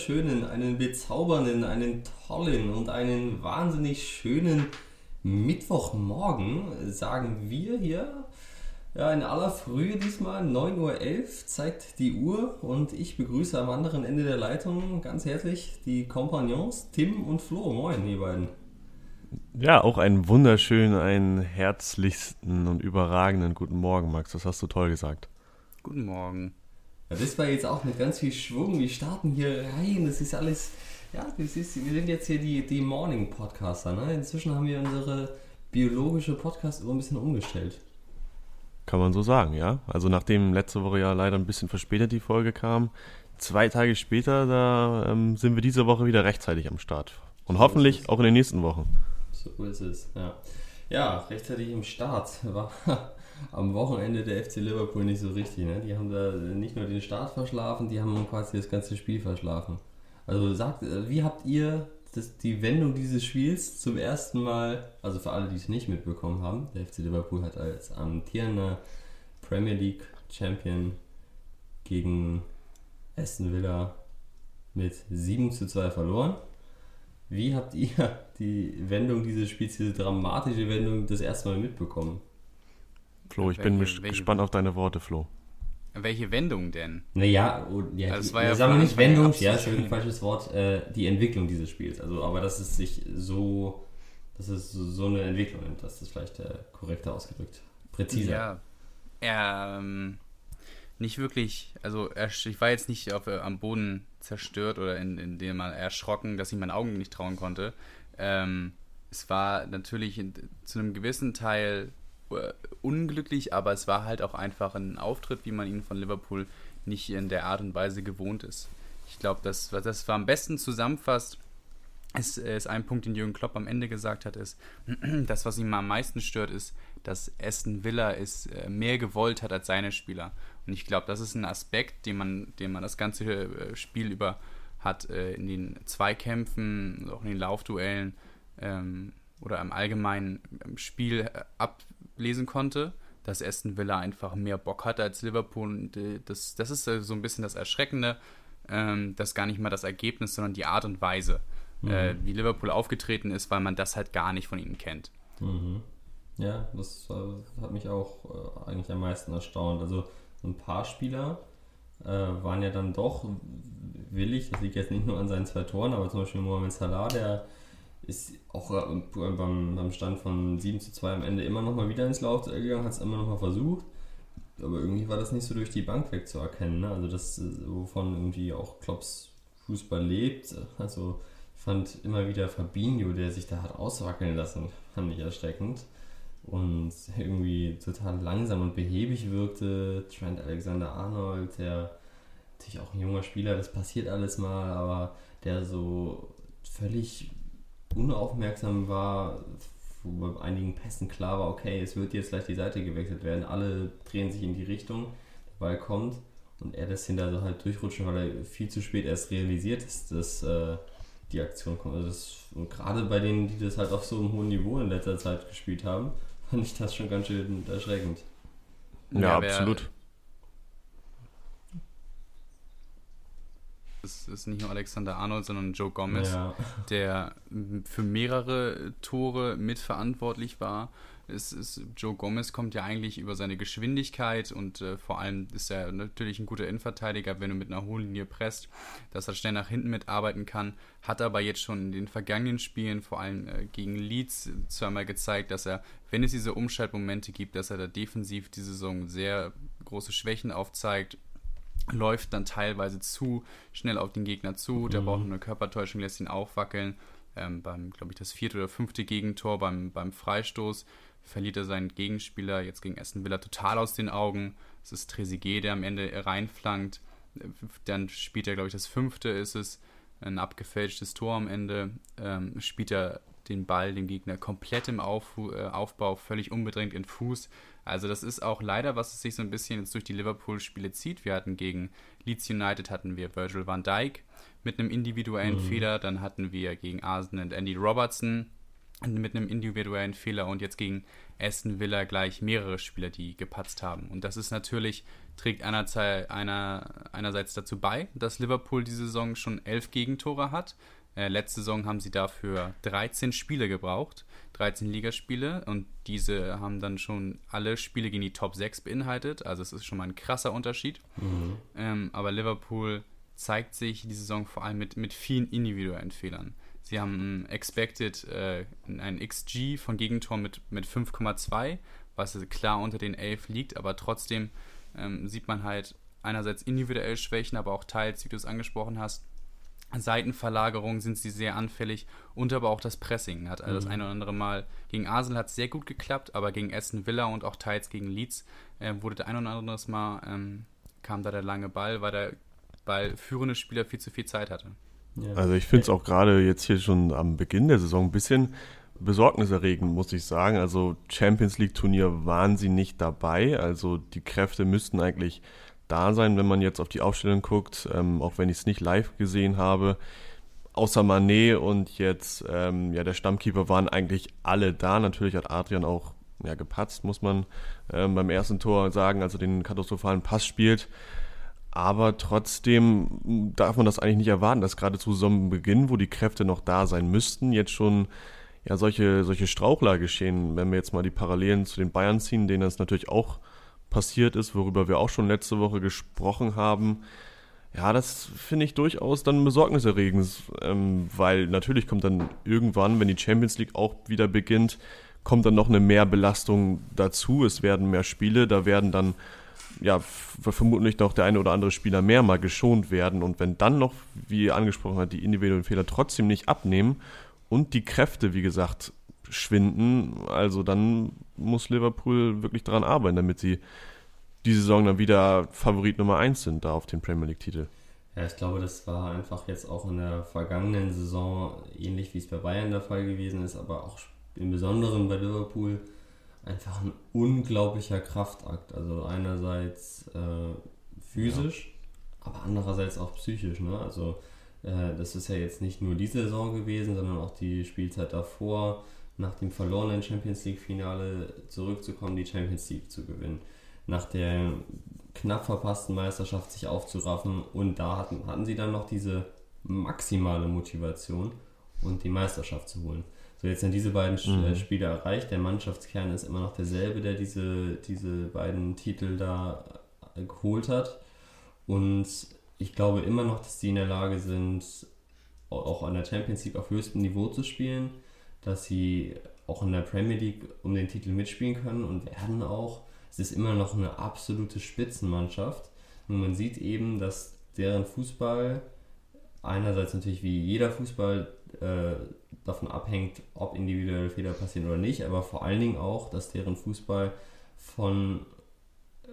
wunderschönen, einen bezaubernden, einen tollen und einen wahnsinnig schönen Mittwochmorgen, sagen wir hier. Ja, in aller Frühe diesmal, 9.11 Uhr zeigt die Uhr und ich begrüße am anderen Ende der Leitung ganz herzlich die Kompagnons Tim und Flo. Moin, ihr beiden. Ja, auch einen wunderschönen, einen herzlichsten und überragenden guten Morgen, Max. Das hast du toll gesagt. Guten Morgen. Ja, das war jetzt auch mit ganz viel Schwung. Wir starten hier rein. Das ist alles. Ja, das ist, wir sind jetzt hier die, die Morning-Podcaster. Ne? Inzwischen haben wir unsere biologische Podcast-Uhr ein bisschen umgestellt. Kann man so sagen, ja. Also nachdem letzte Woche ja leider ein bisschen verspätet die Folge kam, zwei Tage später, da ähm, sind wir diese Woche wieder rechtzeitig am Start. Und so hoffentlich auch in den nächsten Wochen. So ist es, ja. Ja, rechtzeitig im Start war am Wochenende der FC Liverpool nicht so richtig. Ne? Die haben da nicht nur den Start verschlafen, die haben quasi das ganze Spiel verschlafen. Also sagt, äh, wie habt ihr das, die Wendung dieses Spiels zum ersten Mal, also für alle, die es nicht mitbekommen haben, der FC Liverpool hat als amtierender Premier League Champion gegen Aston Villa mit 7 zu 2 verloren. Wie habt ihr die Wendung dieses Spiels, diese dramatische Wendung, das erste Mal mitbekommen? Flo, ich welche, bin welche, gespannt auf deine Worte, Flo. Welche Wendung denn? Naja, oh, ja, also war ja sagen wir nicht Wendung, ja, ist ein falsches Wort, äh, die Entwicklung dieses Spiels. Also, aber dass es sich so, dass es so eine Entwicklung nimmt, das ist vielleicht äh, korrekter ausgedrückt. Präziser. Ja, ähm, nicht wirklich, also ich war jetzt nicht auf, äh, am Boden zerstört oder in, in dem mal erschrocken, dass ich meinen Augen nicht trauen konnte. Ähm, es war natürlich in, zu einem gewissen Teil unglücklich, aber es war halt auch einfach ein Auftritt, wie man ihn von Liverpool nicht in der Art und Weise gewohnt ist. Ich glaube, das, was das war am besten zusammenfasst, ist, ist ein Punkt, den Jürgen Klopp am Ende gesagt hat, ist, das, was ihn am meisten stört, ist, dass Aston Villa es äh, mehr gewollt hat als seine Spieler. Und ich glaube, das ist ein Aspekt, den man, den man das ganze äh, Spiel über hat, in den Zweikämpfen, auch in den Laufduellen ähm, oder im allgemeinen Spiel ab, lesen konnte, dass Aston Villa einfach mehr Bock hatte als Liverpool. Und äh, das, das ist so ein bisschen das Erschreckende, ähm, dass gar nicht mal das Ergebnis, sondern die Art und Weise, mhm. äh, wie Liverpool aufgetreten ist, weil man das halt gar nicht von ihnen kennt. Mhm. Ja, das äh, hat mich auch äh, eigentlich am meisten erstaunt. Also ein paar Spieler äh, waren ja dann doch willig, das liegt jetzt nicht nur an seinen zwei Toren, aber zum Beispiel Mohamed Salah, der ist auch äh, beim, beim Stand von 7 zu 2 am Ende immer noch mal wieder ins Lauf gegangen, hat es immer noch mal versucht. Aber irgendwie war das nicht so durch die Bank wegzuerkennen. Ne? Also das, äh, wovon irgendwie auch Klopps Fußball lebt. Also ich fand immer wieder Fabinho, der sich da hat auswackeln lassen, fand ich erschreckend. Und irgendwie total langsam und behäbig wirkte. Trent Alexander-Arnold, der natürlich auch ein junger Spieler, das passiert alles mal, aber der so völlig unaufmerksam war, wo bei einigen Pässen klar war, okay, es wird jetzt gleich die Seite gewechselt werden, alle drehen sich in die Richtung, der Ball kommt und er das hinter so halt durchrutschen, weil er viel zu spät erst realisiert ist, dass äh, die Aktion kommt. Also das, und gerade bei denen, die das halt auf so einem hohen Niveau in letzter Zeit gespielt haben, fand ich das schon ganz schön erschreckend. Ja, ja absolut. Es ist nicht nur Alexander Arnold, sondern Joe Gomez, ja. der für mehrere Tore mitverantwortlich war. Es ist, Joe Gomez kommt ja eigentlich über seine Geschwindigkeit und äh, vor allem ist er natürlich ein guter Innenverteidiger, wenn du mit einer hohen Linie presst, dass er schnell nach hinten mitarbeiten kann. Hat aber jetzt schon in den vergangenen Spielen, vor allem äh, gegen Leeds, zweimal gezeigt, dass er, wenn es diese Umschaltmomente gibt, dass er da defensiv die Saison sehr große Schwächen aufzeigt läuft dann teilweise zu schnell auf den Gegner zu. Der mhm. braucht eine Körpertäuschung, lässt ihn aufwackeln. Ähm, beim, glaube ich, das vierte oder fünfte Gegentor beim, beim Freistoß verliert er seinen Gegenspieler jetzt gegen Aston Villa total aus den Augen. Es ist Trezeguet, der am Ende reinflankt. Dann spielt er, glaube ich, das fünfte ist es, ein abgefälschtes Tor am Ende. Ähm, spielt er den Ball dem Gegner komplett im äh, Aufbau, völlig unbedrängt in Fuß. Also das ist auch leider, was es sich so ein bisschen jetzt durch die Liverpool-Spiele zieht. Wir hatten gegen Leeds United hatten wir Virgil van Dijk mit einem individuellen mhm. Fehler, dann hatten wir gegen Arsenal und Andy Robertson mit einem individuellen Fehler und jetzt gegen Aston Villa gleich mehrere Spieler, die gepatzt haben. Und das ist natürlich, trägt einerseits, einer, einerseits dazu bei, dass Liverpool diese Saison schon elf Gegentore hat. Äh, letzte Saison haben sie dafür 13 Spiele gebraucht, 13 Ligaspiele und diese haben dann schon alle Spiele gegen die Top 6 beinhaltet. Also es ist schon mal ein krasser Unterschied. Mhm. Ähm, aber Liverpool zeigt sich die Saison vor allem mit, mit vielen individuellen Fehlern. Sie haben expected äh, ein XG von Gegentoren mit, mit 5,2, was klar unter den 11 liegt, aber trotzdem ähm, sieht man halt einerseits individuell Schwächen, aber auch teils, wie du es angesprochen hast, Seitenverlagerung sind sie sehr anfällig und aber auch das Pressing hat also mhm. das eine oder andere Mal gegen Arsenal hat sehr gut geklappt, aber gegen Aston Villa und auch teils gegen Leeds äh, wurde der ein oder andere Mal ähm, kam da der lange Ball, weil der Ball führende Spieler viel zu viel Zeit hatte. Also ich finde es auch gerade jetzt hier schon am Beginn der Saison ein bisschen besorgniserregend, muss ich sagen. Also Champions League Turnier waren sie nicht dabei. Also die Kräfte müssten eigentlich da sein, wenn man jetzt auf die Aufstellung guckt, ähm, auch wenn ich es nicht live gesehen habe. Außer Manet und jetzt ähm, ja der Stammkeeper waren eigentlich alle da. Natürlich hat Adrian auch ja, gepatzt, muss man ähm, beim ersten Tor sagen, also den katastrophalen Pass spielt. Aber trotzdem darf man das eigentlich nicht erwarten, dass gerade zu Saisonbeginn, wo die Kräfte noch da sein müssten, jetzt schon ja solche, solche Strauchler geschehen. Wenn wir jetzt mal die Parallelen zu den Bayern ziehen, denen das natürlich auch passiert ist, worüber wir auch schon letzte Woche gesprochen haben. Ja, das finde ich durchaus dann besorgniserregend, ähm, weil natürlich kommt dann irgendwann, wenn die Champions League auch wieder beginnt, kommt dann noch eine Mehrbelastung dazu. Es werden mehr Spiele, da werden dann ja, vermutlich noch der eine oder andere Spieler mehr mal geschont werden. Und wenn dann noch, wie angesprochen habt, die individuellen Fehler trotzdem nicht abnehmen und die Kräfte, wie gesagt, schwinden, also dann muss Liverpool wirklich daran arbeiten, damit sie die Saison dann wieder Favorit Nummer 1 sind, da auf den Premier League-Titel. Ja, ich glaube, das war einfach jetzt auch in der vergangenen Saison ähnlich wie es bei Bayern der Fall gewesen ist, aber auch im Besonderen bei Liverpool einfach ein unglaublicher Kraftakt. Also einerseits äh, physisch, ja. aber andererseits auch psychisch. Ne? Also äh, das ist ja jetzt nicht nur diese Saison gewesen, sondern auch die Spielzeit davor, nach dem verlorenen Champions League-Finale zurückzukommen, die Champions League zu gewinnen. Nach der knapp verpassten Meisterschaft sich aufzuraffen und da hatten, hatten sie dann noch diese maximale Motivation und die Meisterschaft zu holen. So, jetzt sind diese beiden mhm. Äh, Spiele erreicht. Der Mannschaftskern ist immer noch derselbe, der diese, diese beiden Titel da äh, geholt hat. Und ich glaube immer noch, dass sie in der Lage sind, auch an der Champions League auf höchstem Niveau zu spielen, dass sie auch in der Premier League um den Titel mitspielen können und werden auch. Es ist immer noch eine absolute Spitzenmannschaft. Und man sieht eben, dass deren Fußball einerseits natürlich wie jeder Fußball äh, davon abhängt, ob individuelle Fehler passieren oder nicht, aber vor allen Dingen auch, dass deren Fußball von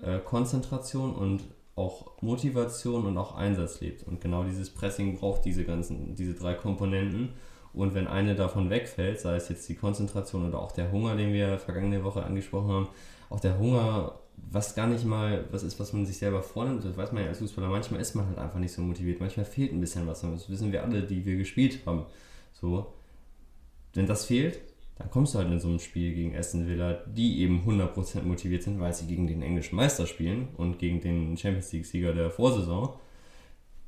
äh, Konzentration und auch Motivation und auch Einsatz lebt. Und genau dieses Pressing braucht diese ganzen, diese drei Komponenten. Und wenn eine davon wegfällt, sei es jetzt die Konzentration oder auch der Hunger, den wir vergangene Woche angesprochen haben, auch der Hunger, was gar nicht mal was ist, was man sich selber vornimmt, das weiß man ja als Fußballer, manchmal ist man halt einfach nicht so motiviert, manchmal fehlt ein bisschen was, das wissen wir alle, die wir gespielt haben. So, wenn das fehlt, dann kommst du halt in so einem Spiel gegen Aston Villa, die eben 100% motiviert sind, weil sie gegen den englischen Meister spielen und gegen den Champions League-Sieger der Vorsaison,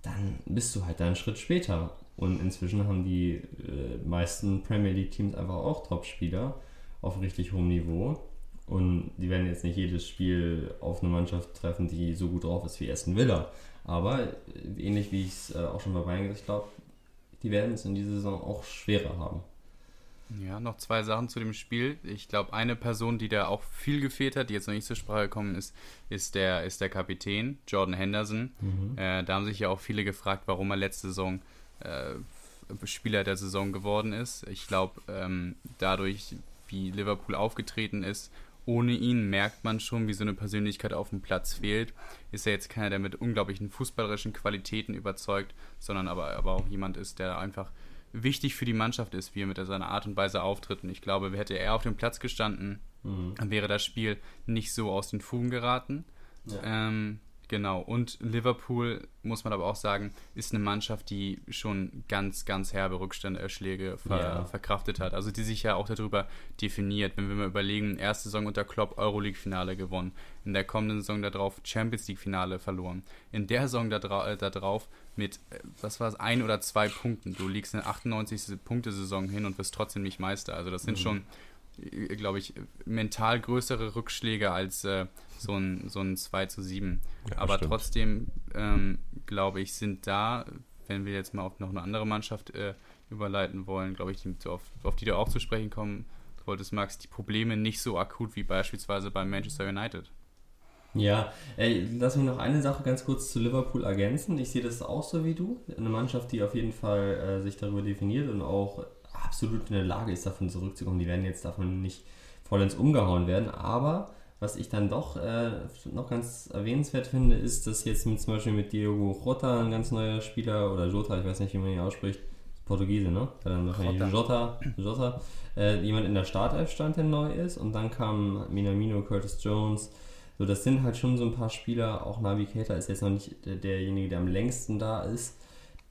dann bist du halt da einen Schritt später. Und inzwischen haben die äh, meisten Premier League-Teams einfach auch Top-Spieler auf richtig hohem Niveau. Und die werden jetzt nicht jedes Spiel auf eine Mannschaft treffen, die so gut drauf ist wie Aston Villa. Aber äh, ähnlich wie ich es äh, auch schon bei Bayern gesagt habe, die werden es in dieser Saison auch schwerer haben. Ja, noch zwei Sachen zu dem Spiel. Ich glaube, eine Person, die da auch viel gefehlt hat, die jetzt noch nicht zur Sprache gekommen ist, ist der, ist der Kapitän, Jordan Henderson. Mhm. Äh, da haben sich ja auch viele gefragt, warum er letzte Saison äh, Spieler der Saison geworden ist. Ich glaube, ähm, dadurch, wie Liverpool aufgetreten ist, ohne ihn merkt man schon, wie so eine Persönlichkeit auf dem Platz fehlt. Ist er jetzt keiner, der mit unglaublichen fußballerischen Qualitäten überzeugt, sondern aber, aber auch jemand ist, der einfach wichtig für die Mannschaft ist, wie er mit seiner Art und Weise auftritt. Und ich glaube, hätte er auf dem Platz gestanden, mhm. dann wäre das Spiel nicht so aus den Fugen geraten. Ja. Ähm, Genau, und Liverpool, muss man aber auch sagen, ist eine Mannschaft, die schon ganz, ganz herbe Rückstände, ver ja. verkraftet hat. Also die sich ja auch darüber definiert. Wenn wir mal überlegen, erste Saison unter Klopp Euroleague-Finale gewonnen, in der kommenden Saison darauf Champions League-Finale verloren, in der Saison darauf da drauf mit, äh, was war es, ein oder zwei Punkten. Du liegst eine 98. Punkte-Saison hin und wirst trotzdem nicht Meister. Also das sind mhm. schon, äh, glaube ich, mental größere Rückschläge als... Äh, so ein, so ein 2 zu 7. Ja, Aber stimmt. trotzdem, ähm, glaube ich, sind da, wenn wir jetzt mal auf noch eine andere Mannschaft äh, überleiten wollen, glaube ich, die, auf, auf die du auch zu sprechen kommen wolltest, Max, die Probleme nicht so akut wie beispielsweise bei Manchester United. Ja, ey, lass mich noch eine Sache ganz kurz zu Liverpool ergänzen. Ich sehe das auch so wie du. Eine Mannschaft, die auf jeden Fall äh, sich darüber definiert und auch absolut in der Lage ist, davon zurückzukommen. Die werden jetzt davon nicht vollends umgehauen werden, aber was ich dann doch äh, noch ganz erwähnenswert finde, ist, dass jetzt mit, zum Beispiel mit Diogo Jota ein ganz neuer Spieler, oder Jota, ich weiß nicht, wie man ihn ausspricht, Portugiese, ne? Dann wahrscheinlich Jota, Jota äh, jemand in der Startelf stand, der neu ist. Und dann kam Minamino, Curtis Jones. So, das sind halt schon so ein paar Spieler. Auch Navigator ist jetzt noch nicht der, derjenige, der am längsten da ist,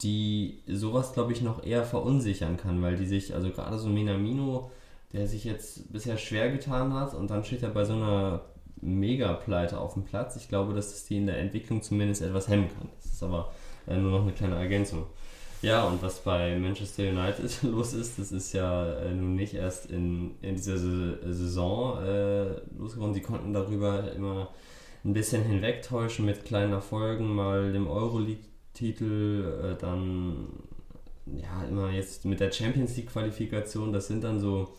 die sowas, glaube ich, noch eher verunsichern kann, weil die sich, also gerade so Minamino, der sich jetzt bisher schwer getan hat und dann steht er bei so einer Mega-Pleite auf dem Platz. Ich glaube, dass das die in der Entwicklung zumindest etwas hemmen kann. Das ist aber äh, nur noch eine kleine Ergänzung. Ja, und was bei Manchester United los ist, das ist ja äh, nun nicht erst in, in dieser Saison äh, losgeworden. Sie konnten darüber immer ein bisschen hinwegtäuschen mit kleinen Erfolgen, mal dem Euroleague-Titel, äh, dann ja immer jetzt mit der Champions League-Qualifikation. Das sind dann so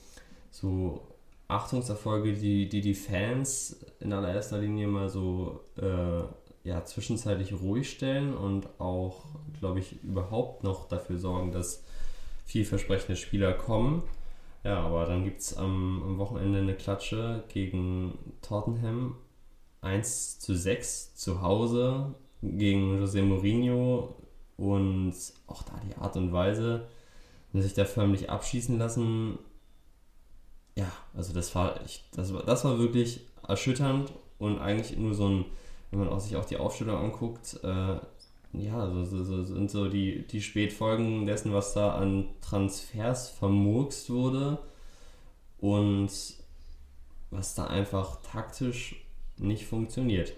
so Achtungserfolge, die, die die Fans in allererster Linie mal so äh, ja, zwischenzeitlich ruhig stellen und auch, glaube ich, überhaupt noch dafür sorgen, dass vielversprechende Spieler kommen. Ja, aber dann gibt es am, am Wochenende eine Klatsche gegen Tottenham 1 zu 6 zu Hause gegen José Mourinho und auch da die Art und Weise, sich da förmlich abschießen lassen, ja, also das war, ich, das war, das war wirklich erschütternd und eigentlich nur so ein, wenn man auch sich auch die Aufstellung anguckt, äh, ja, so, so, so, sind so die, die Spätfolgen dessen, was da an Transfers vermurkst wurde und was da einfach taktisch nicht funktioniert.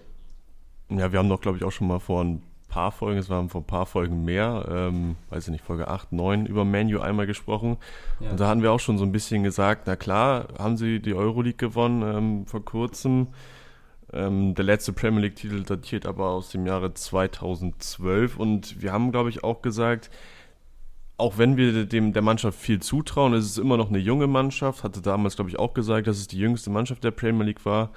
Ja, wir haben doch, glaube ich, auch schon mal vor ein paar Folgen, es waren vor ein paar Folgen mehr, ähm, weiß ich nicht, Folge 8, 9, über Manu einmal gesprochen. Ja. Und da hatten wir auch schon so ein bisschen gesagt, na klar, haben sie die Euroleague gewonnen ähm, vor kurzem. Ähm, der letzte Premier League-Titel datiert aber aus dem Jahre 2012 und wir haben, glaube ich, auch gesagt, auch wenn wir dem, der Mannschaft viel zutrauen, ist es immer noch eine junge Mannschaft, hatte damals, glaube ich, auch gesagt, dass es die jüngste Mannschaft der Premier League war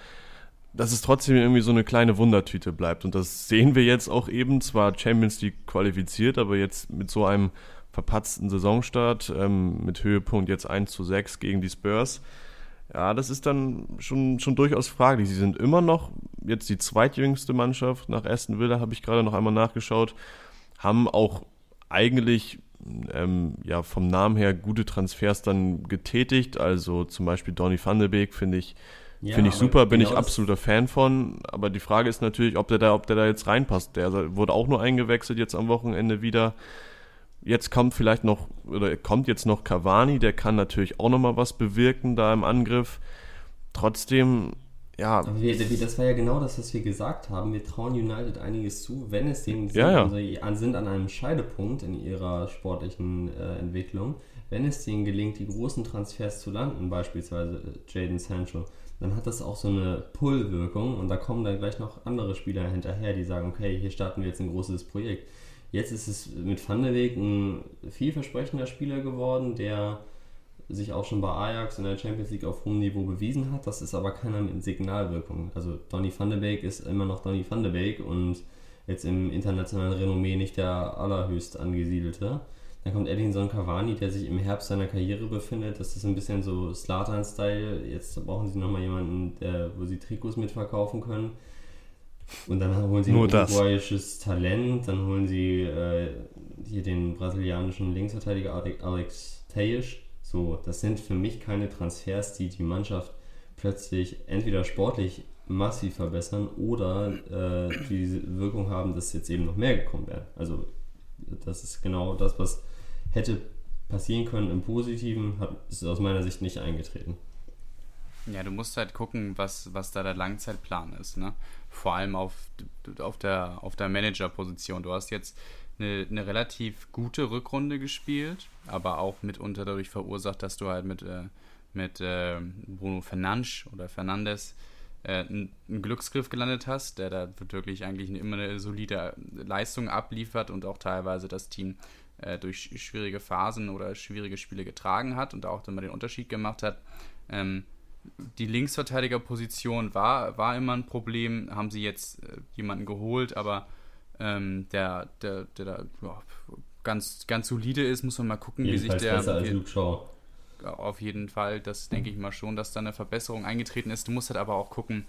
dass es trotzdem irgendwie so eine kleine Wundertüte bleibt. Und das sehen wir jetzt auch eben, zwar Champions League qualifiziert, aber jetzt mit so einem verpatzten Saisonstart, ähm, mit Höhepunkt jetzt 1 zu 6 gegen die Spurs. Ja, das ist dann schon, schon durchaus fraglich. Sie sind immer noch jetzt die zweitjüngste Mannschaft nach Aston Villa, habe ich gerade noch einmal nachgeschaut, haben auch eigentlich ähm, ja, vom Namen her gute Transfers dann getätigt. Also zum Beispiel Donny van de Beek finde ich ja, Finde ich super, bin genau ich absoluter Fan von. Aber die Frage ist natürlich, ob der da, ob der da jetzt reinpasst. Der wurde auch nur eingewechselt jetzt am Wochenende wieder. Jetzt kommt vielleicht noch, oder kommt jetzt noch Cavani, der kann natürlich auch nochmal was bewirken da im Angriff. Trotzdem, ja. das war ja genau das, was wir gesagt haben. Wir trauen United einiges zu, wenn es denen ja, ja. Also sind an einem Scheidepunkt in ihrer sportlichen äh, Entwicklung. Wenn es denen gelingt, die großen Transfers zu landen, beispielsweise Jaden Sancho, dann hat das auch so eine Pull-Wirkung und da kommen dann gleich noch andere Spieler hinterher, die sagen, okay, hier starten wir jetzt ein großes Projekt. Jetzt ist es mit Van der Weg ein vielversprechender Spieler geworden, der sich auch schon bei Ajax in der Champions League auf hohem Niveau bewiesen hat. Das ist aber keiner mit Signalwirkung. Also Donny van de Beek ist immer noch Donny van de Beek und jetzt im internationalen Renommee nicht der allerhöchst angesiedelte. Dann kommt Edinson Cavani, der sich im Herbst seiner Karriere befindet. Das ist ein bisschen so Slatan-Style. Jetzt brauchen sie nochmal jemanden, der, wo sie Trikots mitverkaufen können. Und dann holen sie Nur ein uruguayisches Talent. Dann holen sie äh, hier den brasilianischen Linksverteidiger Alex Tejes. So, das sind für mich keine Transfers, die die Mannschaft plötzlich entweder sportlich massiv verbessern oder äh, die Wirkung haben, dass jetzt eben noch mehr gekommen wären. Also das ist genau das, was hätte passieren können im Positiven, hat, ist aus meiner Sicht nicht eingetreten. Ja, du musst halt gucken, was, was da der Langzeitplan ist. Ne? Vor allem auf, auf der, auf der Managerposition. Du hast jetzt eine, eine relativ gute Rückrunde gespielt, aber auch mitunter dadurch verursacht, dass du halt mit, äh, mit äh, Bruno Fernandes oder Fernandes äh, einen Glücksgriff gelandet hast, der da wirklich eigentlich immer eine solide Leistung abliefert und auch teilweise das Team äh, durch schwierige Phasen oder schwierige Spiele getragen hat und auch dann mal den Unterschied gemacht hat. Ähm, die Linksverteidigerposition war, war immer ein Problem, haben sie jetzt äh, jemanden geholt, aber ähm, der, der, der da ja, ganz, ganz solide ist, muss man mal gucken, Jedenfalls wie sich der. Besser als Luke Shaw. Auf jeden Fall, das denke ich mal schon, dass da eine Verbesserung eingetreten ist. Du musst halt aber auch gucken,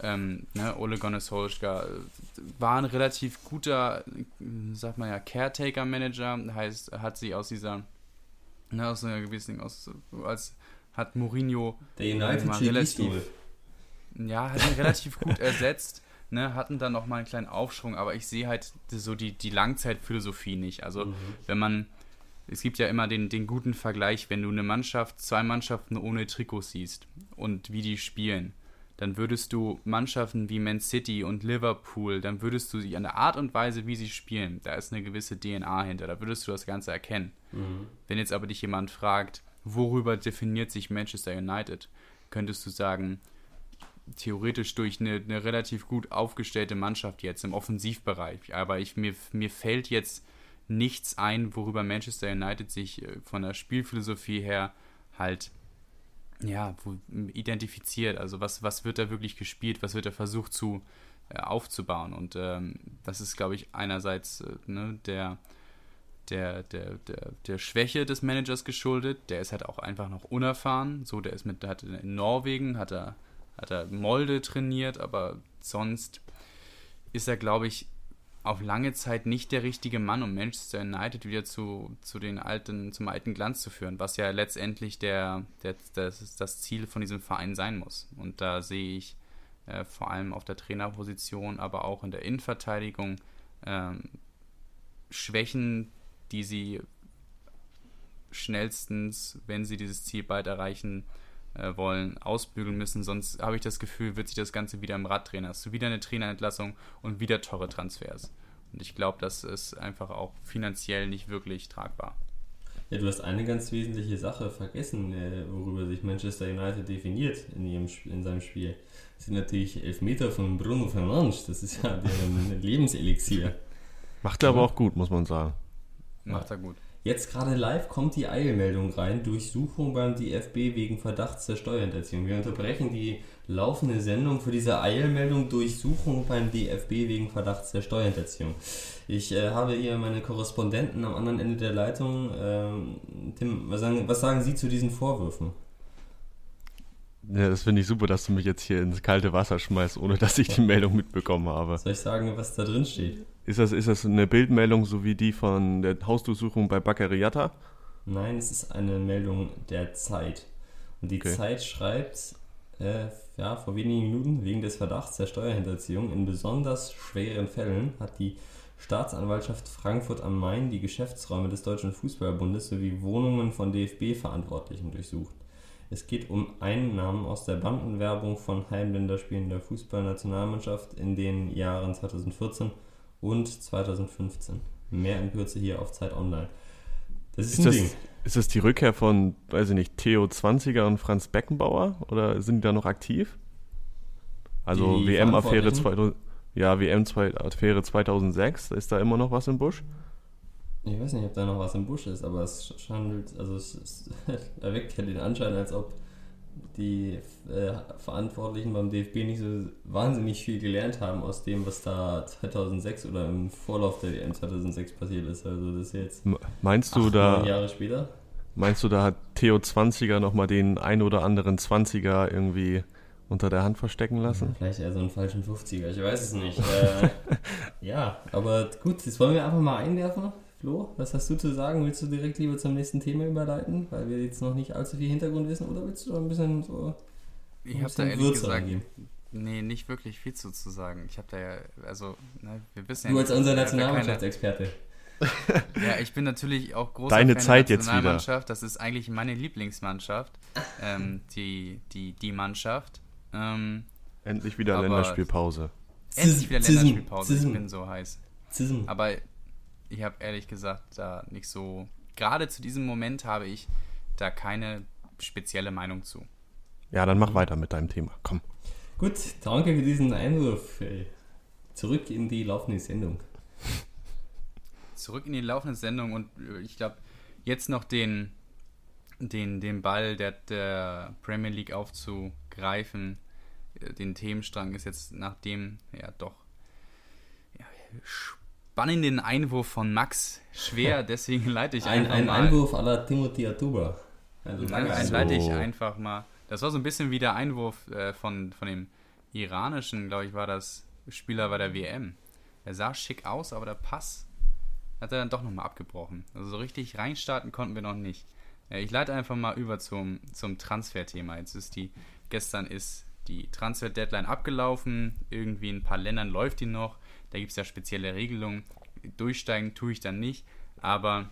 ähm, ne, Ole Gunnar Solskjaer äh, war ein relativ guter, sagt man ja, Caretaker-Manager, heißt, hat sie aus dieser, ne, aus einer gewissen, aus, als hat Mourinho der United relativ, ja, hat ihn relativ gut ersetzt ne, hatten dann nochmal einen kleinen Aufschwung, aber ich sehe halt so die, die Langzeitphilosophie nicht. Also mhm. wenn man, es gibt ja immer den, den guten Vergleich, wenn du eine Mannschaft, zwei Mannschaften ohne Trikots siehst und wie die spielen, dann würdest du Mannschaften wie Man City und Liverpool, dann würdest du sie an der Art und Weise, wie sie spielen, da ist eine gewisse DNA hinter, da würdest du das Ganze erkennen. Mhm. Wenn jetzt aber dich jemand fragt, worüber definiert sich Manchester United, könntest du sagen, theoretisch durch eine, eine, relativ gut aufgestellte Mannschaft jetzt im Offensivbereich. Aber ich, mir, mir fällt jetzt nichts ein, worüber Manchester United sich äh, von der Spielphilosophie her halt ja, identifiziert. Also was, was wird da wirklich gespielt, was wird da versucht zu äh, aufzubauen. Und ähm, das ist, glaube ich, einerseits äh, ne, der, der, der, der, der Schwäche des Managers geschuldet. Der ist halt auch einfach noch unerfahren. So, der ist mit, hat in Norwegen, hat er hat er Molde trainiert, aber sonst ist er, glaube ich, auf lange Zeit nicht der richtige Mann, um Manchester United wieder zu, zu den alten, zum alten Glanz zu führen, was ja letztendlich der, der, das, das Ziel von diesem Verein sein muss. Und da sehe ich äh, vor allem auf der Trainerposition, aber auch in der Innenverteidigung ähm, Schwächen, die sie schnellstens, wenn sie dieses Ziel bald erreichen, äh, wollen, ausbügeln müssen. Sonst habe ich das Gefühl, wird sich das Ganze wieder im Rad drehen. Hast du wieder eine Trainerentlassung und wieder teure Transfers. Und ich glaube, das ist einfach auch finanziell nicht wirklich tragbar. Ja, du hast eine ganz wesentliche Sache vergessen, äh, worüber sich Manchester United definiert in, ihrem, in seinem Spiel. Das sind natürlich Elfmeter von Bruno Fernandes. Das ist ja deren Lebenselixier. Macht er aber auch gut, muss man sagen. Macht er gut. Jetzt gerade live kommt die Eilmeldung rein. Durchsuchung beim DFB wegen Verdachts der Steuerhinterziehung. Wir unterbrechen die laufende Sendung für diese Eilmeldung Durchsuchung beim DFB wegen Verdachts der Steuerhinterziehung. Ich äh, habe hier meine Korrespondenten am anderen Ende der Leitung. Ähm, Tim, was sagen, was sagen Sie zu diesen Vorwürfen? Ja, das finde ich super, dass du mich jetzt hier ins kalte Wasser schmeißt, ohne dass ich die Meldung mitbekommen habe. Soll ich sagen, was da drin steht? Ist das, ist das eine Bildmeldung, so wie die von der Hausdurchsuchung bei Baccariata? Nein, es ist eine Meldung der Zeit. Und die okay. Zeit schreibt, äh, ja, vor wenigen Minuten, wegen des Verdachts der Steuerhinterziehung in besonders schweren Fällen hat die Staatsanwaltschaft Frankfurt am Main die Geschäftsräume des Deutschen Fußballbundes sowie Wohnungen von DFB-Verantwortlichen durchsucht. Es geht um Einnahmen aus der Bandenwerbung von Heimländerspielen der Fußballnationalmannschaft in den Jahren 2014 und 2015. Mehr in Kürze hier auf Zeit Online. Das ist, ist ein das, Ding. Ist das die Rückkehr von, weiß ich nicht, Theo Zwanziger und Franz Beckenbauer? Oder sind die da noch aktiv? Also WM-Affäre 2000, ja, WM-Affäre 2006, ist da immer noch was im Busch? Ich weiß nicht, ob da noch was im Busch ist, aber es handelt, also es, es erweckt ja den Anschein, als ob die äh, Verantwortlichen beim DFB nicht so wahnsinnig viel gelernt haben aus dem, was da 2006 oder im Vorlauf der WM 2006 passiert ist. Also das ist jetzt meinst du da Jahre später. Meinst du, da hat Theo 20er nochmal den ein oder anderen 20er irgendwie unter der Hand verstecken lassen? Vielleicht eher so einen falschen 50er, ich weiß es nicht. äh, ja, aber gut, jetzt wollen wir einfach mal einwerfen. Flo, was hast du zu sagen? Willst du direkt lieber zum nächsten Thema überleiten, weil wir jetzt noch nicht allzu viel Hintergrund wissen, oder willst du ein bisschen so. Ich habe da ehrlich Würze gesagt. Angeben? Nee, nicht wirklich viel zu, zu sagen. Ich habe da ja, also, ne, wir wissen ja. Du als unser Nationalmannschaftsexperte. ja, ich bin natürlich auch großer Deine Fan Zeit der Nationalmannschaft. Das ist eigentlich meine Lieblingsmannschaft, ähm, die, die, die Mannschaft. Ähm, endlich wieder Länderspielpause. Endlich wieder Länderspielpause. Ich bin so heiß. Aber ich habe ehrlich gesagt da nicht so. Gerade zu diesem Moment habe ich da keine spezielle Meinung zu. Ja, dann mach weiter mit deinem Thema. Komm. Gut, danke für diesen Einwurf. Zurück in die laufende Sendung. Zurück in die laufende Sendung und äh, ich glaube, jetzt noch den, den, den Ball der, der Premier League aufzugreifen. Äh, den Themenstrang ist jetzt nach dem, ja doch, ja, spannenden Einwurf von Max schwer, deswegen leite ich ein, einfach ein mal. Ein Einwurf aller Timothy Atuba. Also so. leite ich einfach mal das war so ein bisschen wie der Einwurf äh, von, von dem iranischen, glaube ich, war das Spieler bei der WM. Er sah schick aus, aber der Pass hat er dann doch nochmal abgebrochen. Also so richtig reinstarten konnten wir noch nicht. Äh, ich leite einfach mal über zum, zum Transferthema. Jetzt ist die, gestern ist die Transfer-Deadline abgelaufen. Irgendwie in ein paar Ländern läuft die noch. Da gibt es ja spezielle Regelungen. Durchsteigen tue ich dann nicht. Aber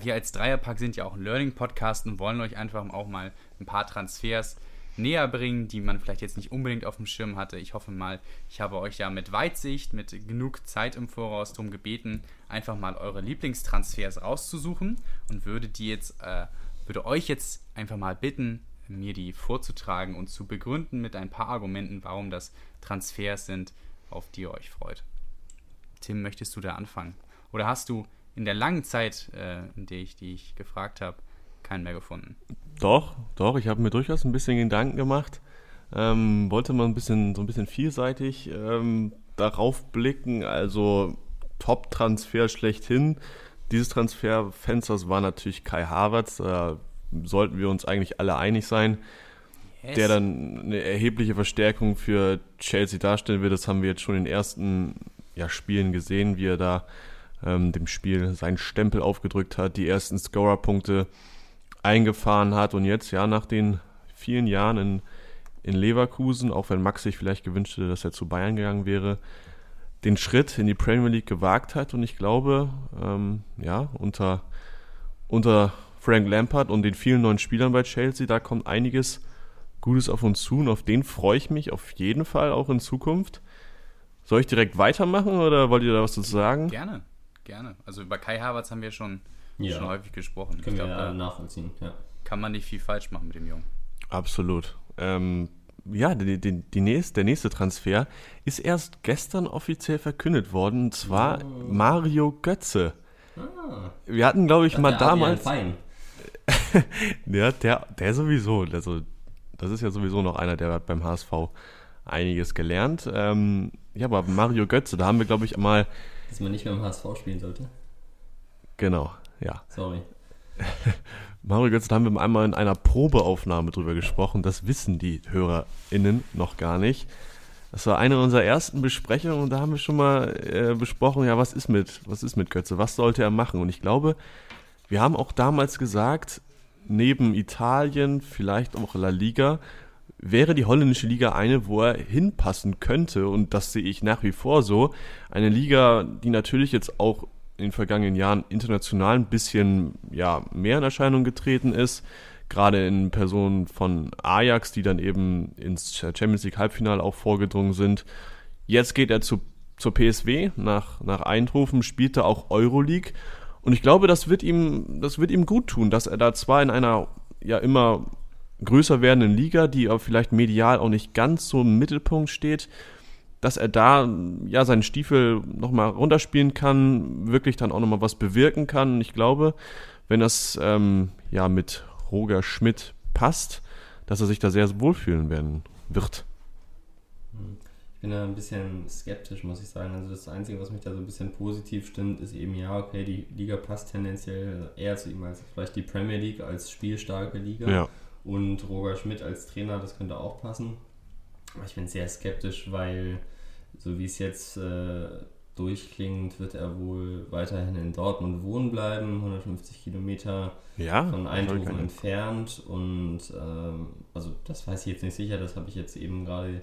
wir als Dreierpack sind ja auch ein Learning-Podcast und wollen euch einfach auch mal ein paar Transfers näher bringen, die man vielleicht jetzt nicht unbedingt auf dem Schirm hatte. Ich hoffe mal, ich habe euch ja mit Weitsicht, mit genug Zeit im Voraus darum gebeten, einfach mal eure Lieblingstransfers rauszusuchen und würde die jetzt, äh, würde euch jetzt einfach mal bitten, mir die vorzutragen und zu begründen mit ein paar Argumenten, warum das Transfers sind, auf die ihr euch freut. Tim, möchtest du da anfangen? Oder hast du in der langen Zeit, äh, in der ich dich gefragt habe, keinen mehr gefunden. Doch, doch, ich habe mir durchaus ein bisschen Gedanken gemacht. Ähm, wollte mal ein bisschen, so ein bisschen vielseitig ähm, darauf blicken. Also Top-Transfer schlechthin. Dieses Transferfensters war natürlich Kai Havertz. Da sollten wir uns eigentlich alle einig sein. Yes. Der dann eine erhebliche Verstärkung für Chelsea darstellen wird. Das haben wir jetzt schon in den ersten ja, Spielen gesehen, wie er da ähm, dem Spiel seinen Stempel aufgedrückt hat, die ersten Scorer-Punkte eingefahren hat. Und jetzt, ja, nach den vielen Jahren in, in Leverkusen, auch wenn Max sich vielleicht gewünscht hätte, dass er zu Bayern gegangen wäre, den Schritt in die Premier League gewagt hat. Und ich glaube, ähm, ja, unter, unter Frank Lampard und den vielen neuen Spielern bei Chelsea, da kommt einiges Gutes auf uns zu. Und auf den freue ich mich auf jeden Fall auch in Zukunft. Soll ich direkt weitermachen oder wollt ihr da was dazu sagen? Gerne gerne. Also über Kai Havertz haben wir schon, ja. schon häufig gesprochen. Können ich wir glaub, ja nachvollziehen, ja. Kann man nicht viel falsch machen mit dem Jungen. Absolut. Ähm, ja, die, die, die nächste, der nächste Transfer ist erst gestern offiziell verkündet worden, und zwar oh. Mario Götze. Ah. Wir hatten, glaube ich, das mal damals. Fein. ja, der, der sowieso. Also, das ist ja sowieso noch einer, der hat beim HSV einiges gelernt. Ähm, ja, aber Mario Götze, da haben wir, glaube ich, mal dass man nicht mehr im HSV spielen sollte? Genau, ja. Sorry. Mario Götze, da haben wir einmal in einer Probeaufnahme drüber gesprochen. Das wissen die HörerInnen noch gar nicht. Das war eine unserer ersten Besprechungen und da haben wir schon mal äh, besprochen, ja, was ist mit, was ist mit Götze? Was sollte er machen? Und ich glaube, wir haben auch damals gesagt, neben Italien, vielleicht auch La Liga, wäre die holländische Liga eine, wo er hinpassen könnte. Und das sehe ich nach wie vor so. Eine Liga, die natürlich jetzt auch in den vergangenen Jahren international ein bisschen ja, mehr in Erscheinung getreten ist. Gerade in Personen von Ajax, die dann eben ins Champions League Halbfinale auch vorgedrungen sind. Jetzt geht er zu, zur PSW nach, nach Eindhoven, spielt da auch Euroleague. Und ich glaube, das wird ihm, das wird ihm gut tun, dass er da zwar in einer ja immer größer werdenden Liga, die aber vielleicht medial auch nicht ganz so im Mittelpunkt steht, dass er da ja seinen Stiefel nochmal runterspielen kann, wirklich dann auch nochmal was bewirken kann. Ich glaube, wenn das ähm, ja mit Roger Schmidt passt, dass er sich da sehr wohlfühlen werden wird. Ich bin da ein bisschen skeptisch, muss ich sagen. Also das Einzige, was mich da so ein bisschen positiv stimmt, ist eben, ja, okay, die Liga passt tendenziell eher zu ihm als vielleicht die Premier League als spielstarke Liga. Ja und Roger Schmidt als Trainer, das könnte auch passen. Aber ich bin sehr skeptisch, weil so wie es jetzt äh, durchklingt, wird er wohl weiterhin in Dortmund wohnen bleiben, 150 Kilometer ja, von Eindhoven entfernt. Und ähm, also das weiß ich jetzt nicht sicher, das habe ich jetzt eben gerade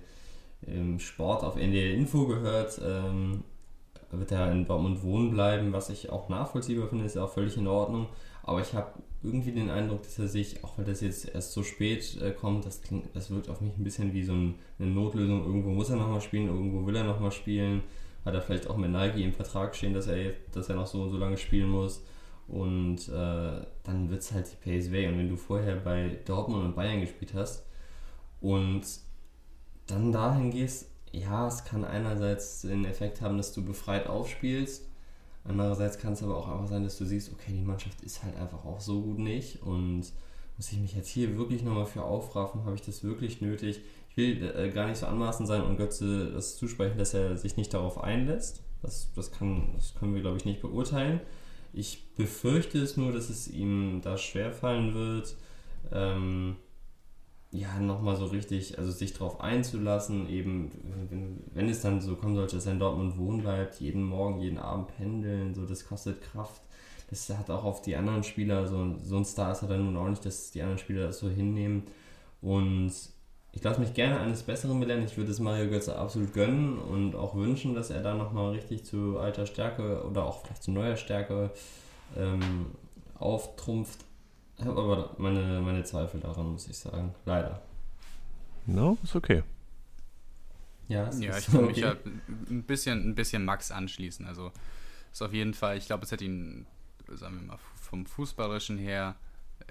im Sport auf NDR Info gehört, ähm, wird er in Dortmund wohnen bleiben, was ich auch nachvollziehbar finde, ist ja auch völlig in Ordnung. Aber ich habe irgendwie den Eindruck, dass er sich, auch weil das jetzt erst so spät äh, kommt, das, klingt, das wirkt auf mich ein bisschen wie so ein, eine Notlösung. Irgendwo muss er nochmal spielen, irgendwo will er nochmal spielen. Hat er vielleicht auch mit Nike im Vertrag stehen, dass er, dass er noch so und so lange spielen muss. Und äh, dann wird es halt die PSV. Und wenn du vorher bei Dortmund und Bayern gespielt hast und dann dahin gehst, ja, es kann einerseits den Effekt haben, dass du befreit aufspielst. Andererseits kann es aber auch einfach sein, dass du siehst, okay, die Mannschaft ist halt einfach auch so gut nicht und muss ich mich jetzt hier wirklich nochmal für aufraffen, habe ich das wirklich nötig? Ich will äh, gar nicht so anmaßend sein und Götze das zusprechen, dass er sich nicht darauf einlässt. Das, das, kann, das können wir, glaube ich, nicht beurteilen. Ich befürchte es nur, dass es ihm da schwerfallen wird, ähm, ja, nochmal so richtig, also sich darauf einzulassen, eben, wenn, wenn, es dann so kommen sollte, dass er in Dortmund wohnen bleibt, jeden Morgen, jeden Abend pendeln, so, das kostet Kraft. Das hat auch auf die anderen Spieler, so, so ein Star ist er dann nun auch nicht, dass die anderen Spieler das so hinnehmen. Und ich lasse mich gerne eines Besseren belehren. Ich würde es Mario Götze absolut gönnen und auch wünschen, dass er da nochmal richtig zu alter Stärke oder auch vielleicht zu neuer Stärke ähm, auftrumpft. Ich habe aber meine, meine Zweifel daran, muss ich sagen. Leider. No, ist okay. Ja, ja ich würde okay. mich ja ein bisschen, ein bisschen Max anschließen. Also ist auf jeden Fall, ich glaube, es hätte ihn, sagen wir mal, vom Fußballerischen her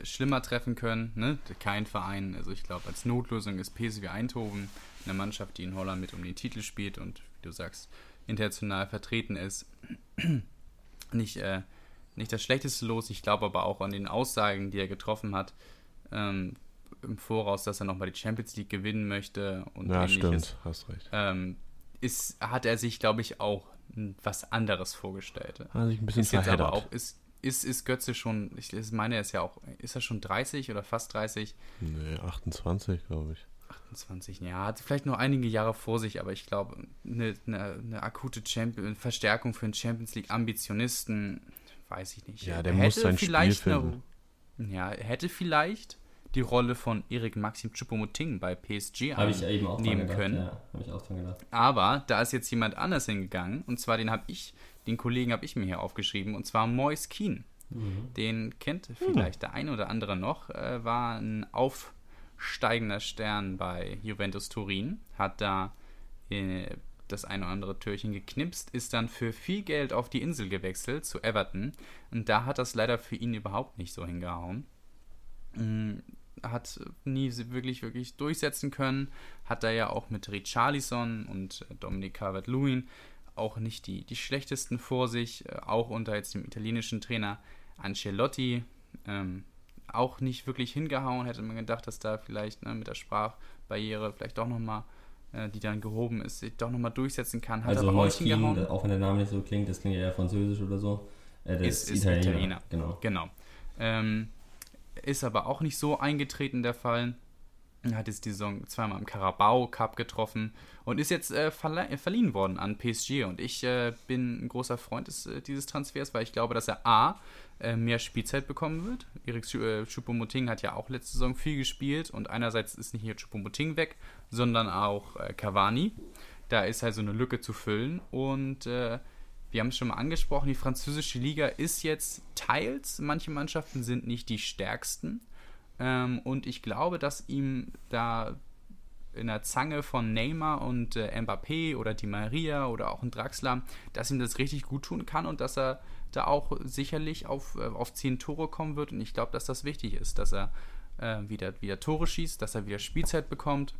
schlimmer treffen können. Ne? Kein Verein, also ich glaube, als Notlösung ist PSV Eindhoven eine Mannschaft, die in Holland mit um den Titel spielt und, wie du sagst, international vertreten ist. Nicht äh, nicht das Schlechteste los. Ich glaube aber auch an den Aussagen, die er getroffen hat, ähm, im Voraus, dass er nochmal die Champions League gewinnen möchte. Und ja, ähnliches. stimmt, hast recht. Ähm, ist, hat er sich, glaube ich, auch was anderes vorgestellt. Hat sich ein bisschen ist jetzt aber auch, ist, ist, ist Götze schon, ich meine, er ist ja auch, ist er schon 30 oder fast 30? Nee, 28, glaube ich. 28, ja, hat vielleicht noch einige Jahre vor sich, aber ich glaube, eine, eine, eine akute Champion Verstärkung für einen Champions League Ambitionisten weiß ich nicht. Ja, der hätte muss sein vielleicht Spiel finden. Eine, ja, hätte vielleicht die Rolle von Erik Maxim Choupo-Moting bei PSG Hab ich eben auch nehmen können. Ja, habe ich auch dran gedacht. Aber da ist jetzt jemand anders hingegangen und zwar den habe ich, den Kollegen habe ich mir hier aufgeschrieben und zwar Mois Keen. Mhm. Den kennt vielleicht mhm. der eine oder andere noch, äh, war ein aufsteigender Stern bei Juventus Turin, hat da äh, das ein oder andere Türchen geknipst, ist dann für viel Geld auf die Insel gewechselt, zu Everton. Und da hat das leider für ihn überhaupt nicht so hingehauen. Mm, hat nie wirklich, wirklich durchsetzen können. Hat da ja auch mit Richarlison und Dominic Calvert-Lewin auch nicht die, die schlechtesten vor sich. Äh, auch unter jetzt dem italienischen Trainer Ancelotti. Ähm, auch nicht wirklich hingehauen. Hätte man gedacht, dass da vielleicht ne, mit der Sprachbarriere vielleicht doch nochmal äh, die dann gehoben ist, sich doch nochmal durchsetzen kann. Hat also Moiskin, auch wenn der Name nicht so klingt, das klingt eher französisch oder so. Äh, der ist, ist Italiener. Italiener. Genau. genau. Ähm, ist aber auch nicht so eingetreten der Fall. Hat jetzt die Saison zweimal im Carabao Cup getroffen und ist jetzt äh, verliehen worden an PSG. Und ich äh, bin ein großer Freund des, äh, dieses Transfers, weil ich glaube, dass er A äh, mehr Spielzeit bekommen wird. Erik Choupo-Moting hat ja auch letzte Saison viel gespielt und einerseits ist nicht hier Choupo-Moting weg, sondern auch äh, Cavani. Da ist halt so eine Lücke zu füllen und äh, wir haben es schon mal angesprochen, die französische Liga ist jetzt teils, manche Mannschaften sind nicht die stärksten ähm, und ich glaube, dass ihm da in der Zange von Neymar und äh, Mbappé oder Di Maria oder auch ein Draxler, dass ihm das richtig gut tun kann und dass er da auch sicherlich auf, äh, auf 10 Tore kommen wird. Und ich glaube, dass das wichtig ist, dass er äh, wieder, wieder Tore schießt, dass er wieder Spielzeit bekommt,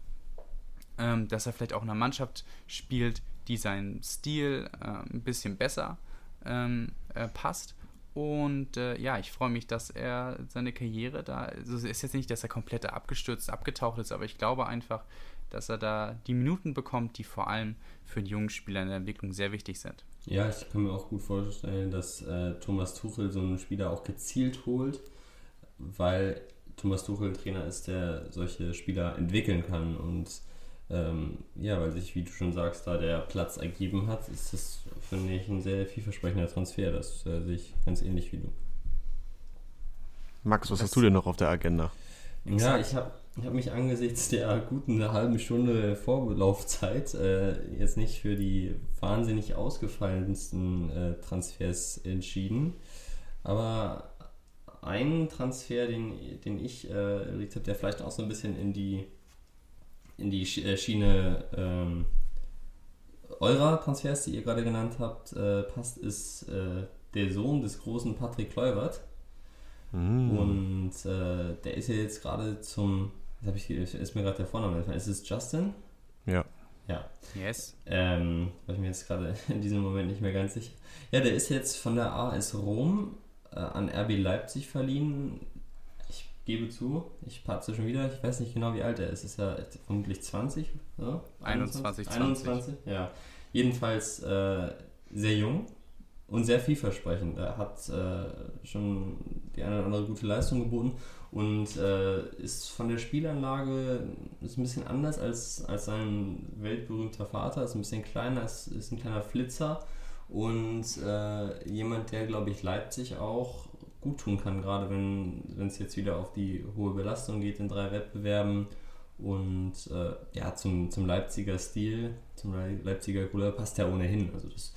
ähm, dass er vielleicht auch in einer Mannschaft spielt, die seinen Stil äh, ein bisschen besser ähm, äh, passt. Und äh, ja, ich freue mich, dass er seine Karriere da, also es ist jetzt nicht, dass er komplett abgestürzt, abgetaucht ist, aber ich glaube einfach, dass er da die Minuten bekommt, die vor allem für die jungen Spieler in der Entwicklung sehr wichtig sind. Ja, ich kann mir auch gut vorstellen, dass äh, Thomas Tuchel so einen Spieler auch gezielt holt, weil Thomas Tuchel ein Trainer ist, der solche Spieler entwickeln kann und ähm, ja, weil sich, wie du schon sagst, da der Platz ergeben hat, ist das, finde ich, ein sehr vielversprechender Transfer. Das äh, sehe ich ganz ähnlich wie du. Max, was das hast du denn noch auf der Agenda? Ja, ich habe ich habe mich angesichts der guten halben Stunde Vorlaufzeit äh, jetzt nicht für die wahnsinnig ausgefallensten äh, Transfers entschieden. Aber ein Transfer, den, den ich äh, überlegt habe, der vielleicht auch so ein bisschen in die, in die äh, Schiene ähm, eurer Transfers, die ihr gerade genannt habt, äh, passt, ist äh, der Sohn des großen Patrick Kluivert. Mm. Und äh, der ist ja jetzt gerade zum, das ich, ist mir gerade der Vorname entfallen, ist es Justin? Ja. Ja. Yes. Ähm, war ich mir jetzt gerade in diesem Moment nicht mehr ganz sicher. Ja, der ist jetzt von der AS Rom äh, an RB Leipzig verliehen. Ich gebe zu, ich patze schon wieder, ich weiß nicht genau, wie alt er ist. Ist er vermutlich 20? Ja? 21, 20. 21, ja. Jedenfalls äh, sehr jung und sehr vielversprechend. Er hat äh, schon die eine oder andere gute Leistung geboten und äh, ist von der Spielanlage ist ein bisschen anders als, als sein weltberühmter Vater. Ist ein bisschen kleiner, ist, ist ein kleiner Flitzer und äh, jemand, der, glaube ich, Leipzig auch gut tun kann, gerade wenn es jetzt wieder auf die hohe Belastung geht in drei Wettbewerben. Und äh, ja, zum, zum Leipziger Stil, zum Leipziger Couleur passt er ohnehin. Also das,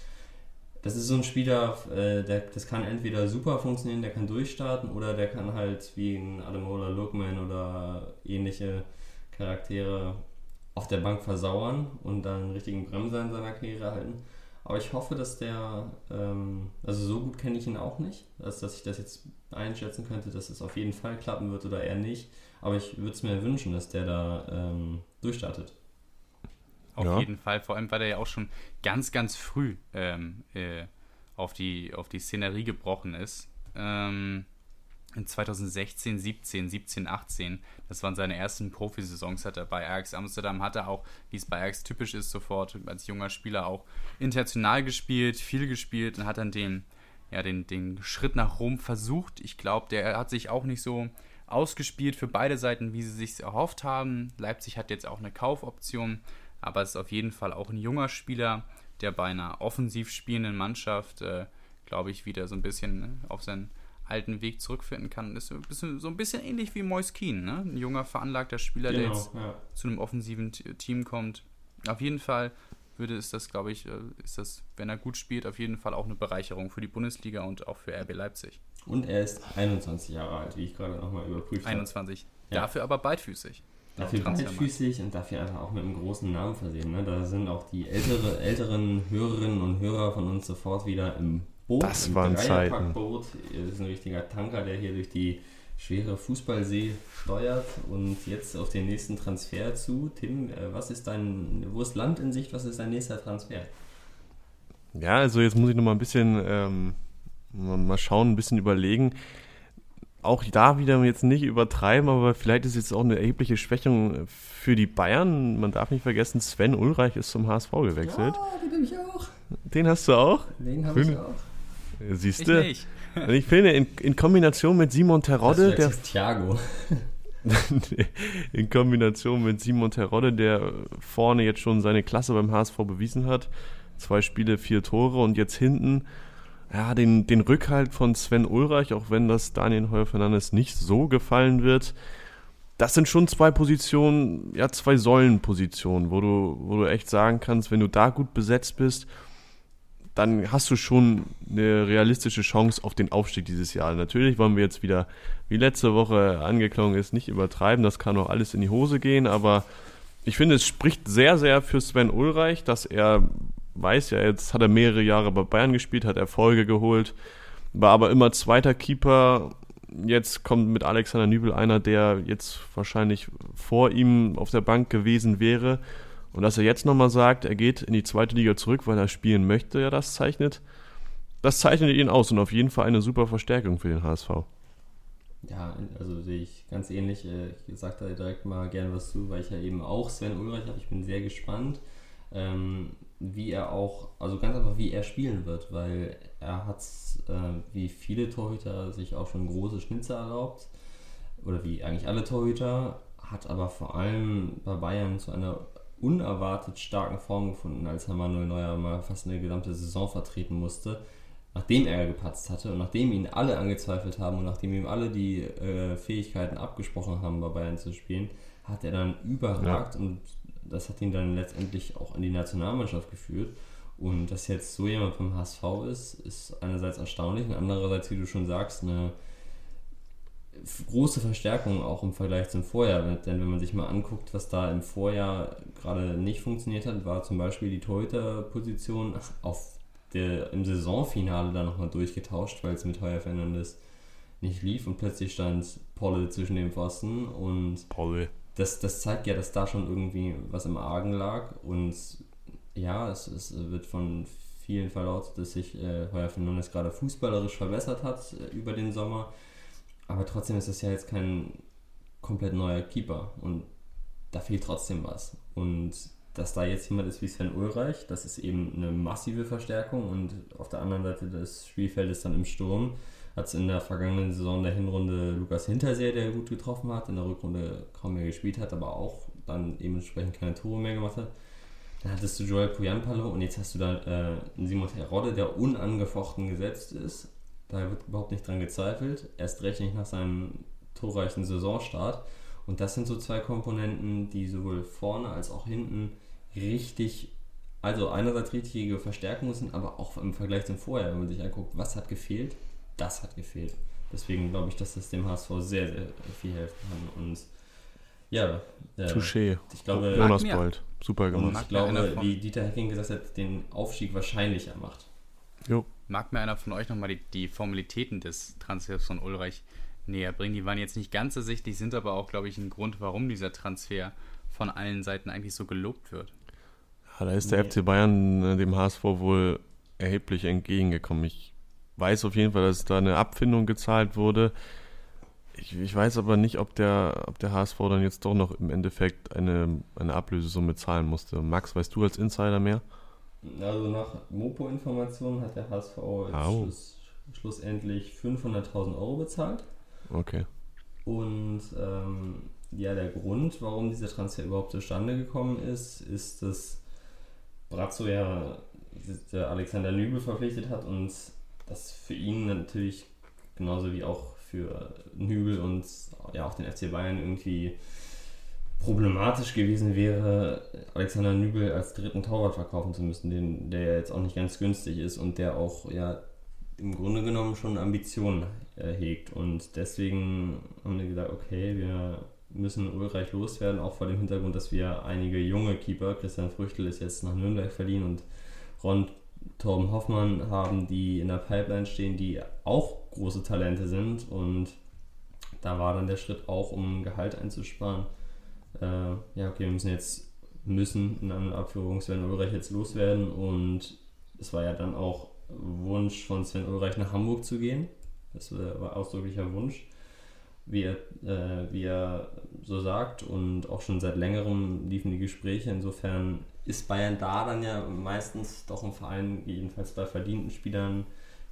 das ist so ein Spieler, äh, der, das kann entweder super funktionieren, der kann durchstarten, oder der kann halt wie ein Ademola Lookman oder ähnliche Charaktere auf der Bank versauern und dann einen richtigen Bremser in seiner Karriere halten. Aber ich hoffe, dass der, ähm, also so gut kenne ich ihn auch nicht, als dass ich das jetzt einschätzen könnte, dass es auf jeden Fall klappen wird oder eher nicht. Aber ich würde es mir wünschen, dass der da ähm, durchstartet. Auf ja. jeden Fall, vor allem, weil er ja auch schon ganz, ganz früh ähm, äh, auf, die, auf die Szenerie gebrochen ist. Ähm, in 2016, 17, 17, 18, das waren seine ersten Profisaisons, hat er bei Ajax Amsterdam, hat er auch, wie es bei Ajax typisch ist, sofort als junger Spieler auch international gespielt, viel gespielt und hat dann den, ja, den, den Schritt nach Rom versucht. Ich glaube, der hat sich auch nicht so ausgespielt für beide Seiten, wie sie sich erhofft haben. Leipzig hat jetzt auch eine Kaufoption, aber es ist auf jeden Fall auch ein junger Spieler, der bei einer offensiv spielenden Mannschaft, äh, glaube ich, wieder so ein bisschen auf seinen alten Weg zurückfinden kann. Das ist so ein bisschen, so ein bisschen ähnlich wie Mois Keen, ne? ein junger, veranlagter Spieler, genau, der jetzt ja. zu einem offensiven Team kommt. Auf jeden Fall würde es das, glaube ich, äh, ist das, wenn er gut spielt, auf jeden Fall auch eine Bereicherung für die Bundesliga und auch für RB Leipzig. Und er ist 21 Jahre alt, wie ich gerade nochmal überprüft habe. 21. Ja. Dafür aber beidfüßig. Dafür beidfüßig und dafür einfach auch mit einem großen Namen versehen. Ne? Da sind auch die ältere, älteren Hörerinnen und Hörer von uns sofort wieder im Boot. Das waren Zeiten. Das ist ein richtiger Tanker, der hier durch die schwere Fußballsee steuert und jetzt auf den nächsten Transfer zu. Tim, äh, was ist dein, wo ist Land in Sicht, was ist dein nächster Transfer? Ja, also jetzt muss ich noch mal ein bisschen ähm, mal schauen, ein bisschen überlegen. Auch da wieder jetzt nicht übertreiben, aber vielleicht ist jetzt auch eine erhebliche Schwächung für die Bayern. Man darf nicht vergessen, Sven Ulreich ist zum HSV gewechselt. Ja, den habe ich auch. Den hast du auch? Den habe ich auch. Siehst du? Ich, ich finde, in, in, Kombination mit Simon Terodde, der. Thiago. in Kombination mit Simon Terodde, der vorne jetzt schon seine Klasse beim HSV bewiesen hat. Zwei Spiele, vier Tore und jetzt hinten ja, den, den Rückhalt von Sven Ulreich, auch wenn das Daniel Heuer Fernandes nicht so gefallen wird. Das sind schon zwei Positionen, ja, zwei Säulenpositionen, wo du, wo du echt sagen kannst, wenn du da gut besetzt bist dann hast du schon eine realistische Chance auf den Aufstieg dieses Jahr. Natürlich wollen wir jetzt wieder, wie letzte Woche angeklungen ist, nicht übertreiben. Das kann auch alles in die Hose gehen, aber ich finde, es spricht sehr, sehr für Sven Ulreich, dass er weiß ja, jetzt hat er mehrere Jahre bei Bayern gespielt, hat Erfolge geholt, war aber immer zweiter Keeper. Jetzt kommt mit Alexander Nübel einer, der jetzt wahrscheinlich vor ihm auf der Bank gewesen wäre und dass er jetzt nochmal sagt, er geht in die zweite Liga zurück, weil er spielen möchte, ja, das zeichnet, das zeichnet ihn aus und auf jeden Fall eine super Verstärkung für den HSV. Ja, also sehe ich ganz ähnlich. Äh, ich sage da direkt mal gerne was zu, weil ich ja eben auch Sven Ulreich habe. Ich bin sehr gespannt, ähm, wie er auch, also ganz einfach, wie er spielen wird, weil er hat, äh, wie viele Torhüter, sich auch schon große Schnitzer erlaubt. Oder wie eigentlich alle Torhüter, hat aber vor allem bei Bayern zu einer unerwartet starken Form gefunden, als Herr Manuel Neuer mal fast eine gesamte Saison vertreten musste. nachdem er gepatzt hatte und nachdem ihn alle angezweifelt haben und nachdem ihm alle die äh, Fähigkeiten abgesprochen haben, bei Bayern zu spielen, hat er dann überragt ja. und das hat ihn dann letztendlich auch in die Nationalmannschaft geführt. Und dass jetzt so jemand vom HSV ist, ist einerseits erstaunlich und andererseits, wie du schon sagst, eine große Verstärkung auch im Vergleich zum Vorjahr. Denn wenn man sich mal anguckt, was da im Vorjahr gerade nicht funktioniert hat, war zum Beispiel die Torhüter-Position auf der, im Saisonfinale dann nochmal durchgetauscht, weil es mit Heuer Fernandes nicht lief und plötzlich stand Polle zwischen den Pfosten und Polle. Das, das zeigt ja, dass da schon irgendwie was im Argen lag und ja, es, es wird von vielen verlautet, dass sich äh, Heuer Fernandes gerade fußballerisch verbessert hat äh, über den Sommer aber trotzdem ist das ja jetzt kein komplett neuer Keeper und da fehlt trotzdem was. Und dass da jetzt jemand ist wie Sven Ulreich, das ist eben eine massive Verstärkung und auf der anderen Seite des Spielfeldes dann im Sturm hat es in der vergangenen Saison der Hinrunde Lukas Hinterseher, der gut getroffen hat, in der Rückrunde kaum mehr gespielt hat, aber auch dann dementsprechend keine Tore mehr gemacht hat. Dann hattest du Joel Puyanpalo und jetzt hast du da äh, Simon Terodde, der unangefochten gesetzt ist, da wird überhaupt nicht dran gezweifelt. Erst recht nicht nach seinem torreichen Saisonstart. Und das sind so zwei Komponenten, die sowohl vorne als auch hinten richtig, also einerseits richtige Verstärkungen sind, aber auch im Vergleich zum Vorher, wenn man sich anguckt, was hat gefehlt, das hat gefehlt. Deswegen glaube ich, dass das dem HSV sehr, sehr viel helfen kann. Und ja, äh, Touché. Ich glaube, Jonas Bold, super gemacht. Und ich glaube, wie Dieter Hecking gesagt hat, den Aufstieg wahrscheinlicher macht. Jo. Mag mir einer von euch nochmal die, die Formalitäten des Transfers von Ulreich näher bringen? Die waren jetzt nicht ganz ersichtlich, sind aber auch, glaube ich, ein Grund, warum dieser Transfer von allen Seiten eigentlich so gelobt wird. Ja, da ist der nee. FC Bayern äh, dem HSV wohl erheblich entgegengekommen. Ich weiß auf jeden Fall, dass da eine Abfindung gezahlt wurde. Ich, ich, weiß aber nicht, ob der, ob der HSV dann jetzt doch noch im Endeffekt eine, eine Ablösesumme zahlen musste. Max, weißt du als Insider mehr? Also nach Mopo-Informationen hat der HSV Schluss, schlussendlich 500.000 Euro bezahlt. Okay. Und ähm, ja, der Grund, warum dieser Transfer überhaupt zustande gekommen ist, ist, dass Brazzo ja der Alexander Nübel verpflichtet hat und das für ihn natürlich genauso wie auch für Nübel und ja auch den FC Bayern irgendwie problematisch gewesen wäre, Alexander Nübel als dritten Torwart verkaufen zu müssen, den, der jetzt auch nicht ganz günstig ist und der auch ja im Grunde genommen schon Ambitionen äh, hegt. Und deswegen haben wir gesagt, okay, wir müssen Ulreich loswerden, auch vor dem Hintergrund, dass wir einige junge Keeper, Christian Früchtel ist jetzt nach Nürnberg verliehen und Ron Torben Hoffmann haben, die in der Pipeline stehen, die auch große Talente sind. Und da war dann der Schritt auch, um Gehalt einzusparen äh, ja, okay, wir müssen jetzt, müssen in Abführung Sven Ulreich jetzt loswerden und es war ja dann auch Wunsch von Sven Ulreich nach Hamburg zu gehen. Das war ausdrücklicher Wunsch, wie er, äh, wie er so sagt und auch schon seit längerem liefen die Gespräche. Insofern ist Bayern da dann ja meistens doch ein Verein, jedenfalls bei verdienten Spielern,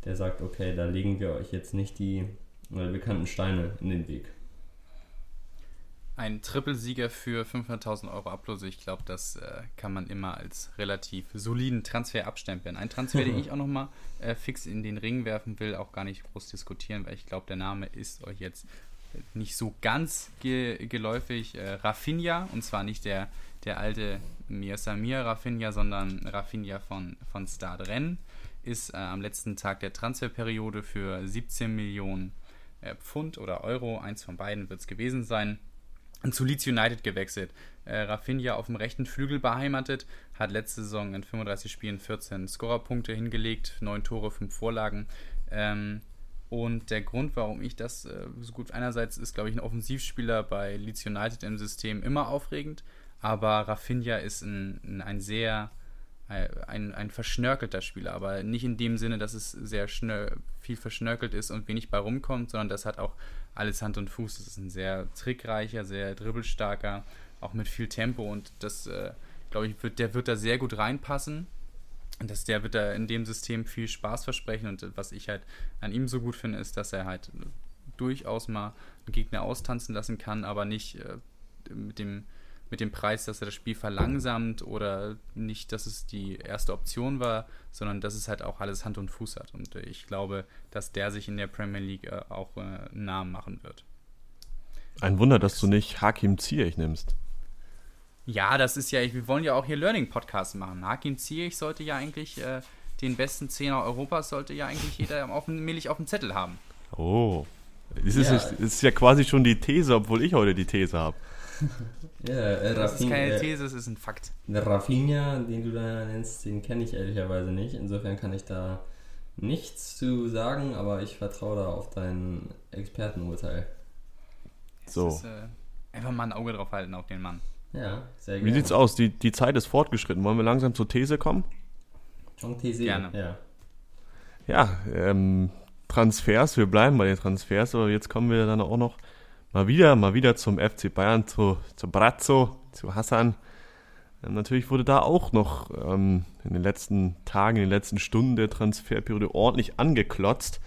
der sagt, okay, da legen wir euch jetzt nicht die bekannten Steine in den Weg ein Trippelsieger für 500.000 Euro Ablose, ich glaube, das äh, kann man immer als relativ soliden Transfer abstempeln. Ein Transfer, den ich auch nochmal äh, fix in den Ring werfen will, auch gar nicht groß diskutieren, weil ich glaube, der Name ist euch jetzt nicht so ganz ge geläufig. Äh, Rafinha, und zwar nicht der, der alte Mir Samir Rafinha, sondern Rafinha von, von Stade Rennes, ist äh, am letzten Tag der Transferperiode für 17 Millionen äh, Pfund oder Euro, eins von beiden wird es gewesen sein, zu Leeds United gewechselt. Äh, Rafinha auf dem rechten Flügel beheimatet, hat letzte Saison in 35 Spielen 14 Scorerpunkte hingelegt, 9 Tore, 5 Vorlagen. Ähm, und der Grund, warum ich das äh, so gut, einerseits ist, glaube ich, ein Offensivspieler bei Leeds United im System immer aufregend, aber Rafinha ist ein, ein sehr äh, ein, ein verschnörkelter Spieler, aber nicht in dem Sinne, dass es sehr schnell viel verschnörkelt ist und wenig bei rumkommt, sondern das hat auch alles Hand und Fuß. Das ist ein sehr trickreicher, sehr dribbelstarker, auch mit viel Tempo und das, äh, glaube ich, wird, der wird da sehr gut reinpassen. Und das, der wird da in dem System viel Spaß versprechen und was ich halt an ihm so gut finde, ist, dass er halt durchaus mal einen Gegner austanzen lassen kann, aber nicht äh, mit dem mit dem Preis, dass er das Spiel verlangsamt oder nicht, dass es die erste Option war, sondern dass es halt auch alles Hand und Fuß hat. Und äh, ich glaube, dass der sich in der Premier League äh, auch äh, einen Namen machen wird. Ein Wunder, dass du nicht Hakim Ziyech nimmst. Ja, das ist ja, wir wollen ja auch hier Learning-Podcasts machen. Hakim Ziyech sollte ja eigentlich äh, den besten Zehner Europas, sollte ja eigentlich jeder auf, Milch auf dem Zettel haben. Oh, das ist, ja. das ist ja quasi schon die These, obwohl ich heute die These habe. Ja, äh, das ist keine These, das ist ein Fakt. Der Rafinha, den du da nennst, den kenne ich ehrlicherweise nicht. Insofern kann ich da nichts zu sagen, aber ich vertraue da auf dein Expertenurteil. So. Ist, äh, einfach mal ein Auge drauf halten auf den Mann. Ja, sehr gerne. Wie sieht's aus? Die, die Zeit ist fortgeschritten. Wollen wir langsam zur These kommen? Schon These, gerne. Ja, ja ähm, Transfers, wir bleiben bei den Transfers, aber jetzt kommen wir dann auch noch mal wieder, mal wieder zum FC Bayern, zu, zu Brazzo, zu Hassan. Ähm, natürlich wurde da auch noch ähm, in den letzten Tagen, in den letzten Stunden der Transferperiode ordentlich angeklotzt.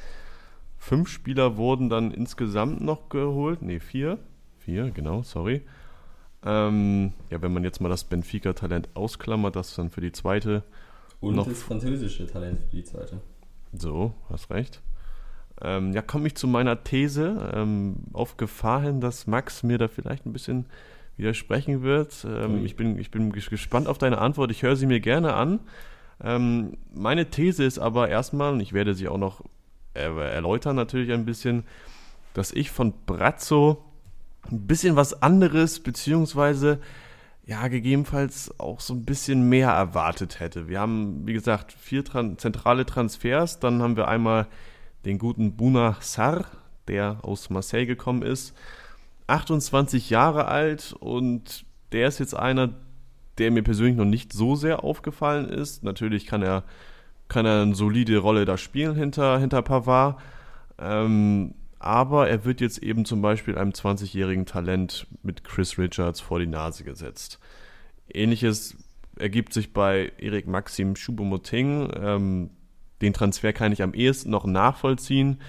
Fünf Spieler wurden dann insgesamt noch geholt. Ne, vier. Vier, genau, sorry. Ähm, ja, wenn man jetzt mal das Benfica-Talent ausklammert, das dann für die zweite. Und noch das französische Talent für die zweite. So, hast recht. Ähm, ja, komme ich zu meiner These ähm, auf Gefahr hin, dass Max mir da vielleicht ein bisschen widersprechen wird. Ähm, ich, bin, ich bin gespannt auf deine Antwort. Ich höre sie mir gerne an. Ähm, meine These ist aber erstmal, und ich werde sie auch noch erläutern natürlich ein bisschen, dass ich von Brazzo ein bisschen was anderes, beziehungsweise ja, gegebenenfalls auch so ein bisschen mehr erwartet hätte. Wir haben, wie gesagt, vier Tran zentrale Transfers. Dann haben wir einmal den guten Buna Sar, der aus Marseille gekommen ist. 28 Jahre alt und der ist jetzt einer, der mir persönlich noch nicht so sehr aufgefallen ist. Natürlich kann er, kann er eine solide Rolle da spielen hinter, hinter Pavard. Ähm, aber er wird jetzt eben zum Beispiel einem 20-jährigen Talent mit Chris Richards vor die Nase gesetzt. Ähnliches ergibt sich bei Erik Maxim Choupo-Moting. Ähm, den Transfer kann ich am ehesten noch nachvollziehen.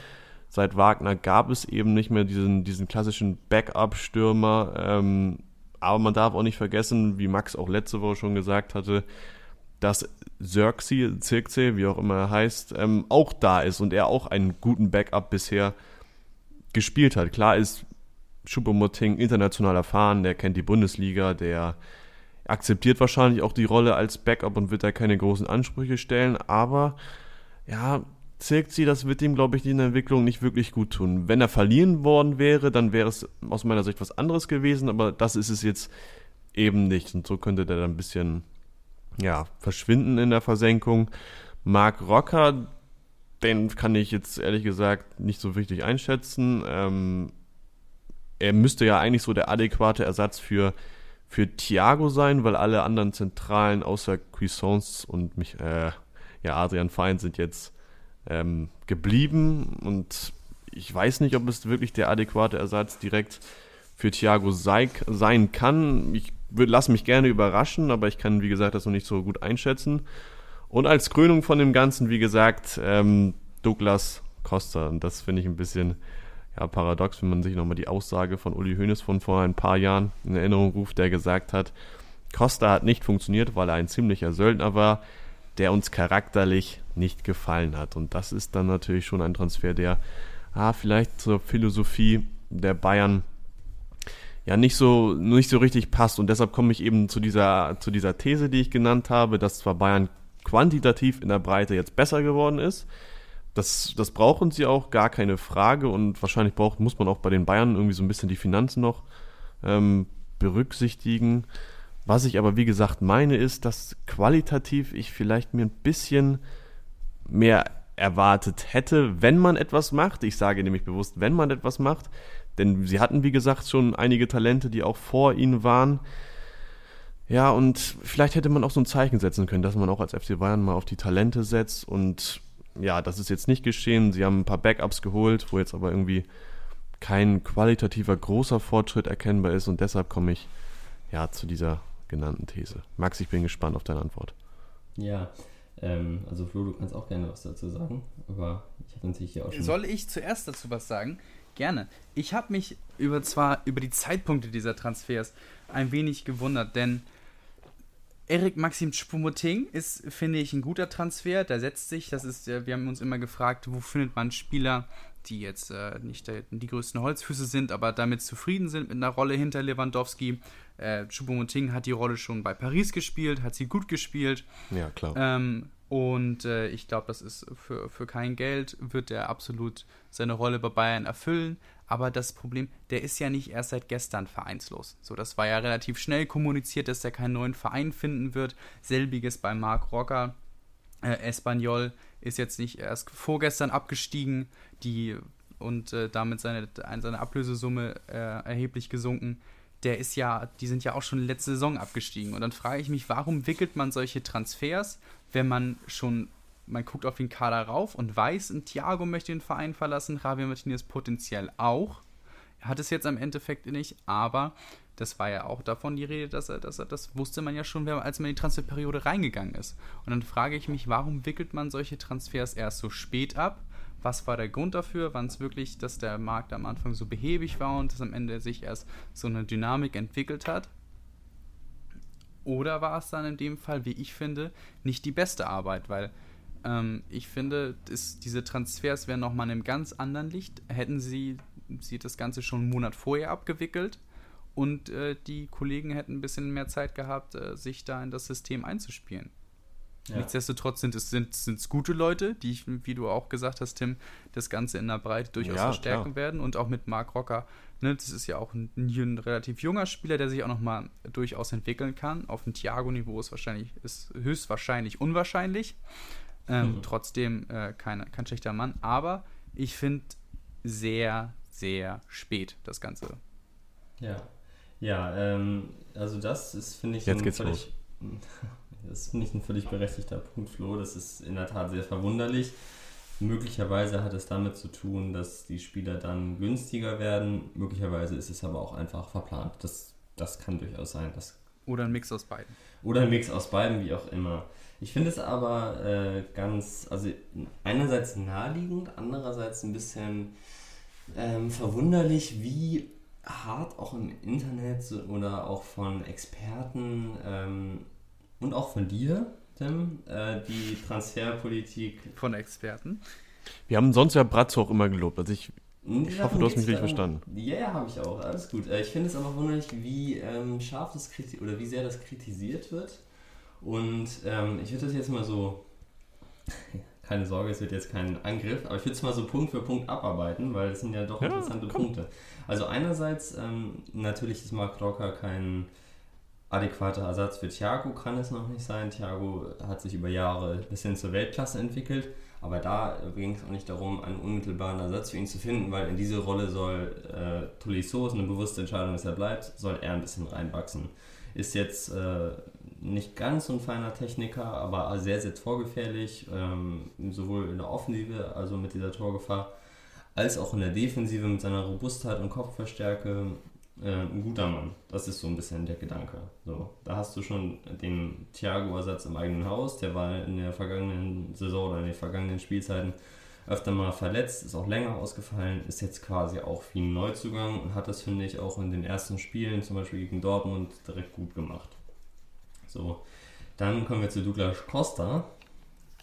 Seit Wagner gab es eben nicht mehr diesen, diesen klassischen Backup-Stürmer. Ähm, aber man darf auch nicht vergessen, wie Max auch letzte Woche schon gesagt hatte, dass Xerxi, Zirkze, wie auch immer er heißt, ähm, auch da ist und er auch einen guten Backup bisher gespielt hat. Klar ist Schuppomoting international erfahren, der kennt die Bundesliga, der akzeptiert wahrscheinlich auch die Rolle als Backup und wird da keine großen Ansprüche stellen, aber ja, Zirkzi, das wird ihm, glaube ich, in der Entwicklung nicht wirklich gut tun. Wenn er verlieren worden wäre, dann wäre es aus meiner Sicht was anderes gewesen, aber das ist es jetzt eben nicht. Und so könnte der dann ein bisschen, ja, verschwinden in der Versenkung. Mark Rocker, den kann ich jetzt ehrlich gesagt nicht so richtig einschätzen. Ähm, er müsste ja eigentlich so der adäquate Ersatz für, für Thiago sein, weil alle anderen Zentralen außer Cuisance und mich, äh, ja, Adrian Feind sind jetzt ähm, geblieben und ich weiß nicht, ob es wirklich der adäquate Ersatz direkt für Thiago sei, sein kann. Ich lasse mich gerne überraschen, aber ich kann, wie gesagt, das noch nicht so gut einschätzen. Und als Krönung von dem Ganzen, wie gesagt, ähm, Douglas Costa. Und das finde ich ein bisschen ja, paradox, wenn man sich nochmal die Aussage von Uli Hoeneß von vor ein paar Jahren in Erinnerung ruft, der gesagt hat, Costa hat nicht funktioniert, weil er ein ziemlicher Söldner war der uns charakterlich nicht gefallen hat. Und das ist dann natürlich schon ein Transfer, der ah, vielleicht zur Philosophie der Bayern ja nicht so, nicht so richtig passt. Und deshalb komme ich eben zu dieser, zu dieser These, die ich genannt habe, dass zwar Bayern quantitativ in der Breite jetzt besser geworden ist. Das, das brauchen sie auch, gar keine Frage. Und wahrscheinlich braucht, muss man auch bei den Bayern irgendwie so ein bisschen die Finanzen noch ähm, berücksichtigen. Was ich aber wie gesagt meine ist, dass qualitativ ich vielleicht mir ein bisschen mehr erwartet hätte, wenn man etwas macht. Ich sage nämlich bewusst, wenn man etwas macht. Denn sie hatten, wie gesagt, schon einige Talente, die auch vor ihnen waren. Ja, und vielleicht hätte man auch so ein Zeichen setzen können, dass man auch als FC Bayern mal auf die Talente setzt. Und ja, das ist jetzt nicht geschehen. Sie haben ein paar Backups geholt, wo jetzt aber irgendwie kein qualitativer großer Fortschritt erkennbar ist. Und deshalb komme ich ja zu dieser genannten These. Max, ich bin gespannt auf deine Antwort. Ja, ähm, also Flo, du kannst auch gerne was dazu sagen, aber ich habe natürlich hier auch schon... Soll ich zuerst dazu was sagen? Gerne. Ich habe mich über zwar über die Zeitpunkte dieser Transfers ein wenig gewundert, denn Erik Maxim Choupo-Moting ist, finde ich, ein guter Transfer. Der setzt sich, das ist, wir haben uns immer gefragt, wo findet man Spieler, die jetzt äh, nicht der, die größten Holzfüße sind, aber damit zufrieden sind mit einer Rolle hinter Lewandowski. Äh, Choupo-Moting hat die Rolle schon bei Paris gespielt, hat sie gut gespielt. Ja, klar. Ähm, und äh, ich glaube, das ist für, für kein Geld, wird er absolut seine Rolle bei Bayern erfüllen. Aber das Problem, der ist ja nicht erst seit gestern vereinslos. So, das war ja relativ schnell kommuniziert, dass er keinen neuen Verein finden wird. Selbiges bei Marc Rocker. Äh, Espanyol ist jetzt nicht erst vorgestern abgestiegen die, und äh, damit seine, seine Ablösesumme äh, erheblich gesunken. Der ist ja, die sind ja auch schon letzte Saison abgestiegen. Und dann frage ich mich, warum wickelt man solche Transfers, wenn man schon man guckt auf den Kader rauf und weiß, ein Thiago möchte den Verein verlassen, Javier Martinez potenziell auch. Er hat es jetzt am Endeffekt nicht, aber das war ja auch davon die Rede, dass er, dass er, das wusste man ja schon, als man in die Transferperiode reingegangen ist. Und dann frage ich mich, warum wickelt man solche Transfers erst so spät ab? Was war der Grund dafür? Wann es wirklich, dass der Markt am Anfang so behäbig war und dass am Ende sich erst so eine Dynamik entwickelt hat? Oder war es dann in dem Fall, wie ich finde, nicht die beste Arbeit? Weil ähm, ich finde, ist, diese Transfers wären nochmal in einem ganz anderen Licht. Hätten sie, sie das Ganze schon einen Monat vorher abgewickelt und äh, die Kollegen hätten ein bisschen mehr Zeit gehabt, äh, sich da in das System einzuspielen. Ja. Nichtsdestotrotz sind es sind, sind's gute Leute, die, wie du auch gesagt hast, Tim, das Ganze in der Breite durchaus ja, verstärken klar. werden. Und auch mit Mark Rocker, ne, das ist ja auch ein, ein, relativ junger Spieler, der sich auch nochmal durchaus entwickeln kann. Auf dem Thiago-Niveau ist wahrscheinlich, ist höchstwahrscheinlich unwahrscheinlich. Ähm, mhm. Trotzdem äh, kein, kein schlechter Mann. Aber ich finde sehr, sehr spät das Ganze. Ja. Ja, ähm, also das ist, finde ich, Jetzt geht's völlig, das finde ich ein völlig berechtigter Punkt, Flo. Das ist in der Tat sehr verwunderlich. Möglicherweise hat es damit zu tun, dass die Spieler dann günstiger werden. Möglicherweise ist es aber auch einfach verplant. Das, das kann durchaus sein. Das Oder ein Mix aus beiden. Oder ein Mix aus beiden, wie auch immer. Ich finde es aber äh, ganz, also einerseits naheliegend, andererseits ein bisschen ähm, verwunderlich, wie hart auch im Internet oder auch von Experten ähm, und auch von dir, Tim, äh, die Transferpolitik. Von Experten? Wir haben sonst ja Bratzo auch immer gelobt. Also ich, ich hoffe, du hast mich richtig verstanden. Ja, ja, habe ich auch. Alles gut. Äh, ich finde es aber wunderlich, wie ähm, scharf das oder wie sehr das kritisiert wird. Und ähm, ich würde das jetzt mal so, keine Sorge, es wird jetzt kein Angriff, aber ich würde es mal so Punkt für Punkt abarbeiten, weil es sind ja doch ja, interessante komm. Punkte. Also einerseits, ähm, natürlich ist Mark Rocker kein adäquater Ersatz für Thiago, kann es noch nicht sein. Thiago hat sich über Jahre bis hin zur Weltklasse entwickelt, aber da ging es auch nicht darum, einen unmittelbaren Ersatz für ihn zu finden, weil in diese Rolle soll äh, Tolisso, ist eine bewusste Entscheidung, dass er bleibt, soll er ein bisschen reinwachsen. Ist jetzt äh, nicht ganz so ein feiner Techniker, aber sehr, sehr torgefährlich, ähm, sowohl in der Offensive, also mit dieser Torgefahr, als auch in der Defensive mit seiner Robustheit und Kopfverstärke äh, ein guter Mann. Das ist so ein bisschen der Gedanke. So, da hast du schon den Thiago-Ersatz im eigenen Haus, der war in der vergangenen Saison oder in den vergangenen Spielzeiten öfter mal verletzt, ist auch länger ausgefallen, ist jetzt quasi auch wie ein Neuzugang und hat das, finde ich, auch in den ersten Spielen, zum Beispiel gegen Dortmund, direkt gut gemacht. So, dann kommen wir zu Douglas Costa,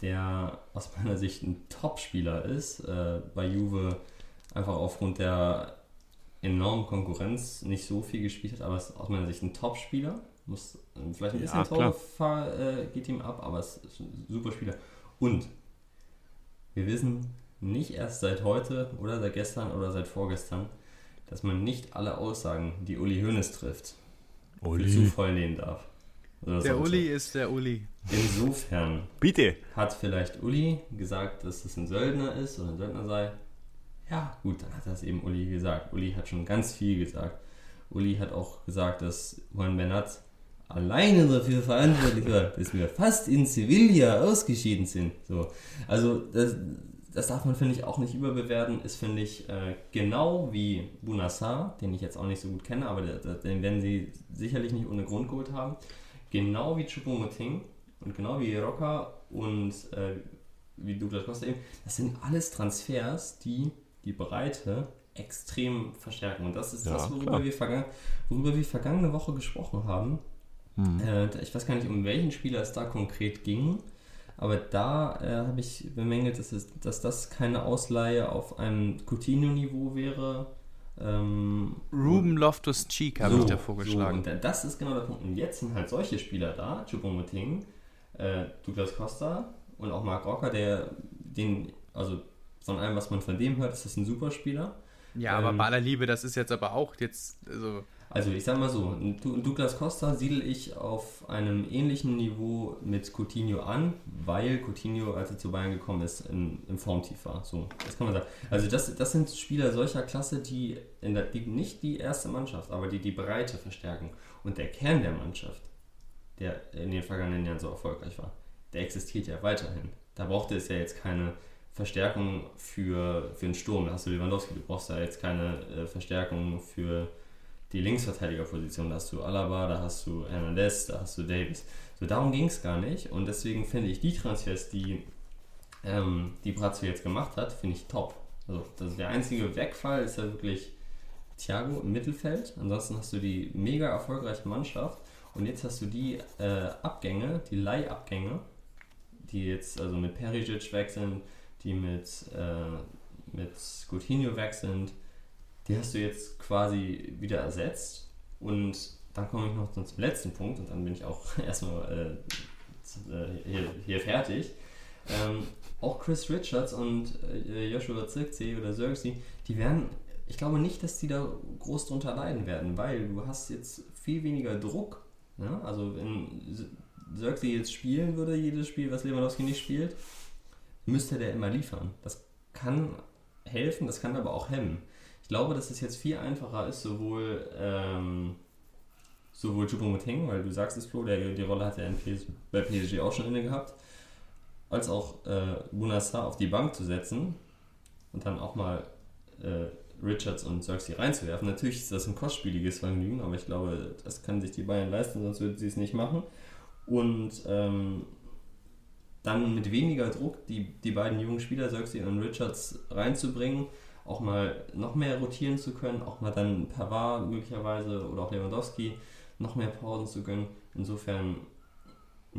der aus meiner Sicht ein Top-Spieler ist, äh, bei Juve einfach aufgrund der enormen Konkurrenz nicht so viel gespielt hat, aber ist aus meiner Sicht ein Top-Spieler. Muss äh, vielleicht ein bisschen ja, Torgefahr äh, geht ihm ab, aber es ist ein super Spieler. Und wir wissen nicht erst seit heute oder seit gestern oder seit vorgestern, dass man nicht alle Aussagen, die Uli Hoeneß trifft, Uli. für zu voll nehmen darf. Der sollte. Uli ist der Uli. Insofern Bitte. hat vielleicht Uli gesagt, dass es ein Söldner ist oder ein Söldner sei. Ja, gut, dann hat das eben Uli gesagt. Uli hat schon ganz viel gesagt. Uli hat auch gesagt, dass Juan Bernat alleine dafür verantwortlich war, dass wir fast in Sevilla ausgeschieden sind. So. Also das, das darf man, finde ich, auch nicht überbewerten. Ist, finde ich, äh, genau wie Bunassar, den ich jetzt auch nicht so gut kenne, aber den werden sie sicherlich nicht ohne Grund geholt haben genau wie Choupo-Moting und genau wie Rocker und äh, wie Douglas Costa eben, das sind alles Transfers, die die Breite extrem verstärken. Und das ist ja, das, worüber wir, worüber wir vergangene Woche gesprochen haben. Hm. Äh, ich weiß gar nicht, um welchen Spieler es da konkret ging. Aber da äh, habe ich bemängelt, dass, es, dass das keine Ausleihe auf einem Coutinho-Niveau wäre. Ähm, Ruben Loftus Cheek habe so, ich da vorgeschlagen. So, und das ist genau der Punkt. Und jetzt sind halt solche Spieler da, Choupo-Moting, äh, Douglas Costa und auch Mark Rocker, der den, also von allem, was man von dem hört, ist das ein super Spieler. Ja, aber ähm, bei aller Liebe, das ist jetzt aber auch jetzt, also also ich sag mal so, Douglas Costa siedel ich auf einem ähnlichen Niveau mit Coutinho an, weil Coutinho, als er zu Bayern gekommen ist, im, im Formtief war. So, das kann man sagen. Also das, das sind Spieler solcher Klasse, die, in der, die nicht die erste Mannschaft, aber die die Breite verstärken. Und der Kern der Mannschaft, der in den vergangenen Jahren so erfolgreich war, der existiert ja weiterhin. Da brauchte es ja jetzt keine Verstärkung für, für einen Sturm. Da hast du Lewandowski, du brauchst da jetzt keine äh, Verstärkung für die Linksverteidigerposition. Da hast du Alaba, da hast du Hernandez, da hast du Davis. So darum ging es gar nicht. Und deswegen finde ich die Transfers, die, ähm, die Brazzo jetzt gemacht hat, finde ich top. Also das der einzige Wegfall ist ja wirklich Thiago im Mittelfeld. Ansonsten hast du die mega erfolgreiche Mannschaft. Und jetzt hast du die äh, Abgänge, die Leihabgänge, die jetzt also mit Perisic sind, die mit, äh, mit Coutinho weg sind, die hast du jetzt quasi wieder ersetzt. Und dann komme ich noch zum letzten Punkt und dann bin ich auch erstmal äh, hier, hier, fertig. Ähm, auch Chris Richards und äh, Joshua Zirkzee oder Xerxes, die werden, ich glaube nicht, dass die da groß drunter leiden werden, weil du hast jetzt viel weniger Druck. Ja? Also wenn Xerxes jetzt spielen würde, jedes Spiel, was Lewandowski nicht spielt, müsste der immer liefern. Das kann helfen, das kann aber auch hemmen. Ich glaube, dass es jetzt viel einfacher ist, sowohl, ähm, sowohl Choupo-Moting, weil du sagst es, Flo, der, die Rolle hat er bei PSG auch schon inne gehabt, als auch äh, Bunassar auf die Bank zu setzen und dann auch mal äh, Richards und Xerxes reinzuwerfen. Natürlich ist das ein kostspieliges Vergnügen, aber ich glaube, das können sich die Bayern leisten, sonst würden sie es nicht machen. Und ähm, dann mit weniger Druck die, die beiden jungen Spieler, Xerxes und Richards, reinzubringen auch mal noch mehr rotieren zu können, auch mal dann Pavard möglicherweise oder auch Lewandowski noch mehr Pausen zu gönnen. Insofern,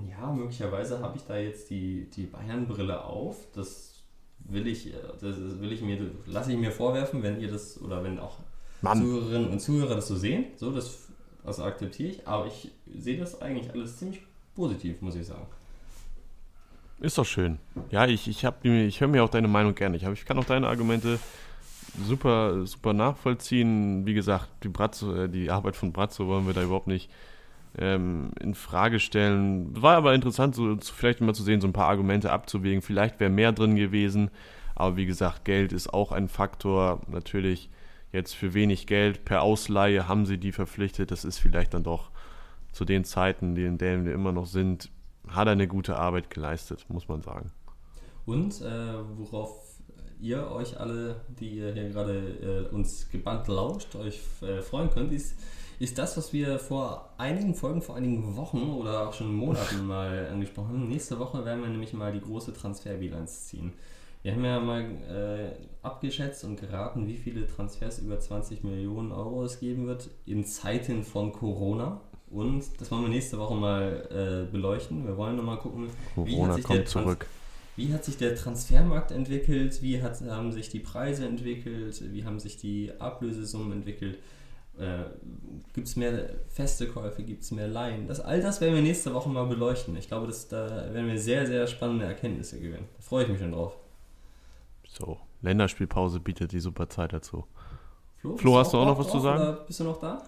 ja, möglicherweise habe ich da jetzt die, die Bayern-Brille auf. Das will ich, das will ich mir, lasse ich mir vorwerfen, wenn ihr das oder wenn auch Mann. Zuhörerinnen und Zuhörer das so sehen. So, das, das akzeptiere ich, aber ich sehe das eigentlich alles ziemlich positiv, muss ich sagen. Ist doch schön. Ja, ich, ich, ich höre mir auch deine Meinung gerne. Ich, hab, ich kann auch deine Argumente super, super nachvollziehen. Wie gesagt, die, Brazzo, äh, die Arbeit von Brazzo wollen wir da überhaupt nicht ähm, in Frage stellen. War aber interessant, so, vielleicht mal zu sehen, so ein paar Argumente abzuwägen. Vielleicht wäre mehr drin gewesen. Aber wie gesagt, Geld ist auch ein Faktor. Natürlich jetzt für wenig Geld per Ausleihe haben sie die verpflichtet. Das ist vielleicht dann doch zu den Zeiten, in denen wir immer noch sind, hat er eine gute Arbeit geleistet, muss man sagen. Und äh, worauf ihr euch alle, die ihr hier gerade äh, uns gebannt lauscht, euch äh, freuen könnt, ist, ist das, was wir vor einigen Folgen, vor einigen Wochen oder auch schon Monaten mal angesprochen haben. Nächste Woche werden wir nämlich mal die große Transferbilanz ziehen. Wir haben ja mal äh, abgeschätzt und geraten, wie viele Transfers über 20 Millionen Euro es geben wird in Zeiten von Corona. Und das wollen wir nächste Woche mal äh, beleuchten. Wir wollen nochmal gucken, Corona wie hat sich kommt zurück wie hat sich der Transfermarkt entwickelt? Wie hat, haben sich die Preise entwickelt? Wie haben sich die Ablösesummen entwickelt? Äh, gibt es mehr feste Käufe? Gibt es mehr Laien? Das, all das werden wir nächste Woche mal beleuchten. Ich glaube, dass, da werden wir sehr, sehr spannende Erkenntnisse gewinnen. Da freue ich mich schon drauf. So, Länderspielpause bietet die super Zeit dazu. Flo, Flo hast du auch noch was zu sagen? Bist du noch da?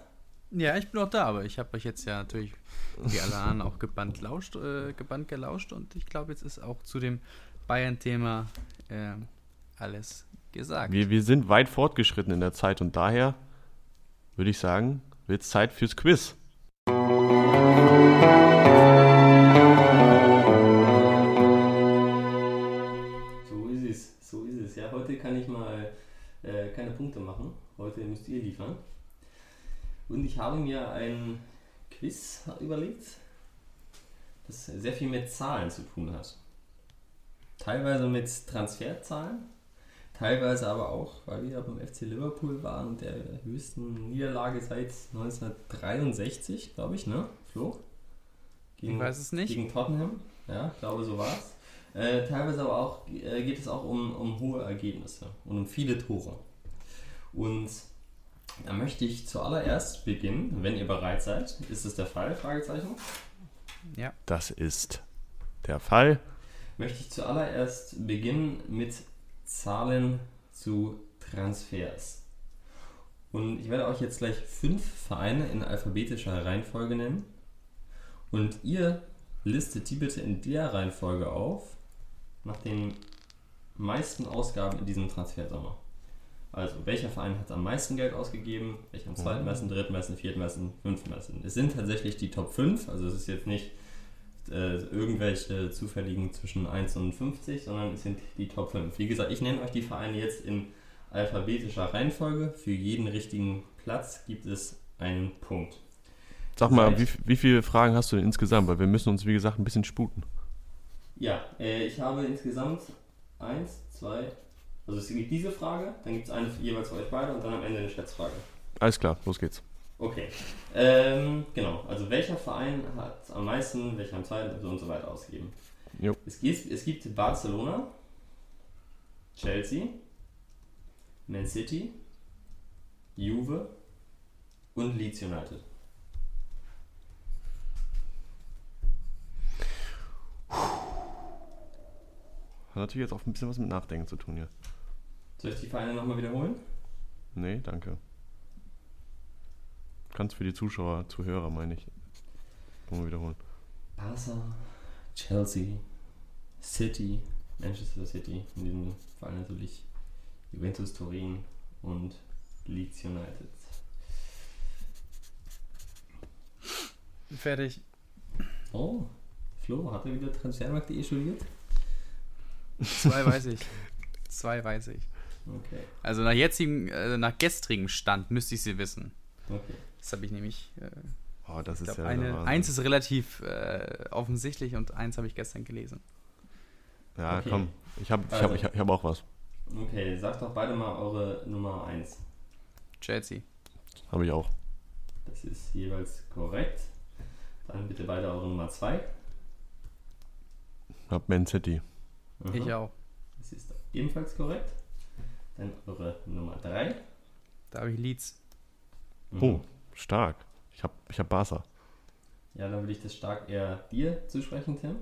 Ja, ich bin noch da, aber ich habe euch jetzt ja natürlich wie alle anderen auch gebannt, lauscht, äh, gebannt gelauscht und ich glaube, jetzt ist auch zu dem Bayern-Thema äh, alles gesagt. Wir, wir sind weit fortgeschritten in der Zeit und daher würde ich sagen, wird es Zeit fürs Quiz. So ist es, so ist es. Ja, heute kann ich mal äh, keine Punkte machen. Heute müsst ihr liefern. Und ich habe mir ein Quiz überlegt, das sehr viel mit Zahlen zu tun hat. Teilweise mit Transferzahlen, teilweise aber auch, weil wir beim FC Liverpool waren und der höchsten Niederlage seit 1963, glaube ich, ne, Flo? Gegen, ich weiß es nicht. Gegen Tottenham, ja, glaube so war es. Äh, teilweise aber auch äh, geht es auch um, um hohe Ergebnisse und um viele Tore. Und da möchte ich zuallererst beginnen, wenn ihr bereit seid. Ist es der Fall? Fragezeichen. Ja. Das ist der Fall. Möchte ich zuallererst beginnen mit Zahlen zu Transfers. Und ich werde euch jetzt gleich fünf Vereine in alphabetischer Reihenfolge nennen. Und ihr listet die bitte in der Reihenfolge auf, nach den meisten Ausgaben in diesem Transfersommer. Also, welcher Verein hat am meisten Geld ausgegeben? Welcher am zweiten meisten, dritten meisten, vierten meisten, fünften meisten? Es sind tatsächlich die Top 5, also es ist jetzt nicht äh, irgendwelche zufälligen zwischen 1 und 50, sondern es sind die Top 5. Wie gesagt, ich nenne euch die Vereine jetzt in alphabetischer Reihenfolge. Für jeden richtigen Platz gibt es einen Punkt. Sag mal, wie, wie viele Fragen hast du denn insgesamt? Weil wir müssen uns, wie gesagt, ein bisschen sputen. Ja, äh, ich habe insgesamt 1, 2, also es gibt diese Frage, dann gibt es eine jeweils für euch beide und dann am Ende eine Schätzfrage. Alles klar, los geht's. Okay. Ähm, genau, also welcher Verein hat am meisten, welcher am zweiten und so weiter ausgegeben? Jo. Es, gibt, es gibt Barcelona, Chelsea, Man City, Juve und Leeds United. Hat natürlich jetzt auch ein bisschen was mit Nachdenken zu tun hier. Soll ich die Vereine nochmal wiederholen? Nee, danke. Kannst für die Zuschauer, Zuhörer, meine ich, nochmal wiederholen. Barca, Chelsea, City, Manchester City, in diesem Fall natürlich Juventus Turin und Leeds United. Fertig. Oh, Flo, hat er wieder Transfermarkt.de studiert? Zwei weiß ich. Zwei weiß ich. Okay. Also nach jetzigem, äh, nach gestrigem Stand müsste ich sie wissen. Okay. Das habe ich nämlich. Äh, oh, das ist glaub, ja eine, Eins ist relativ äh, offensichtlich und eins habe ich gestern gelesen. Ja, okay. komm. Ich habe also, ich hab, ich hab auch was. Okay, sagt doch beide mal eure Nummer 1. Chelsea. Habe ich auch. Das ist jeweils korrekt. Dann bitte beide eure Nummer 2. Hab Man City. Aha. Ich auch. Das ist ebenfalls korrekt. Dann eure Nummer 3. Da habe ich Leeds. Mhm. Oh, stark. Ich habe ich hab Barca. Ja, dann würde ich das stark eher dir zusprechen, Tim.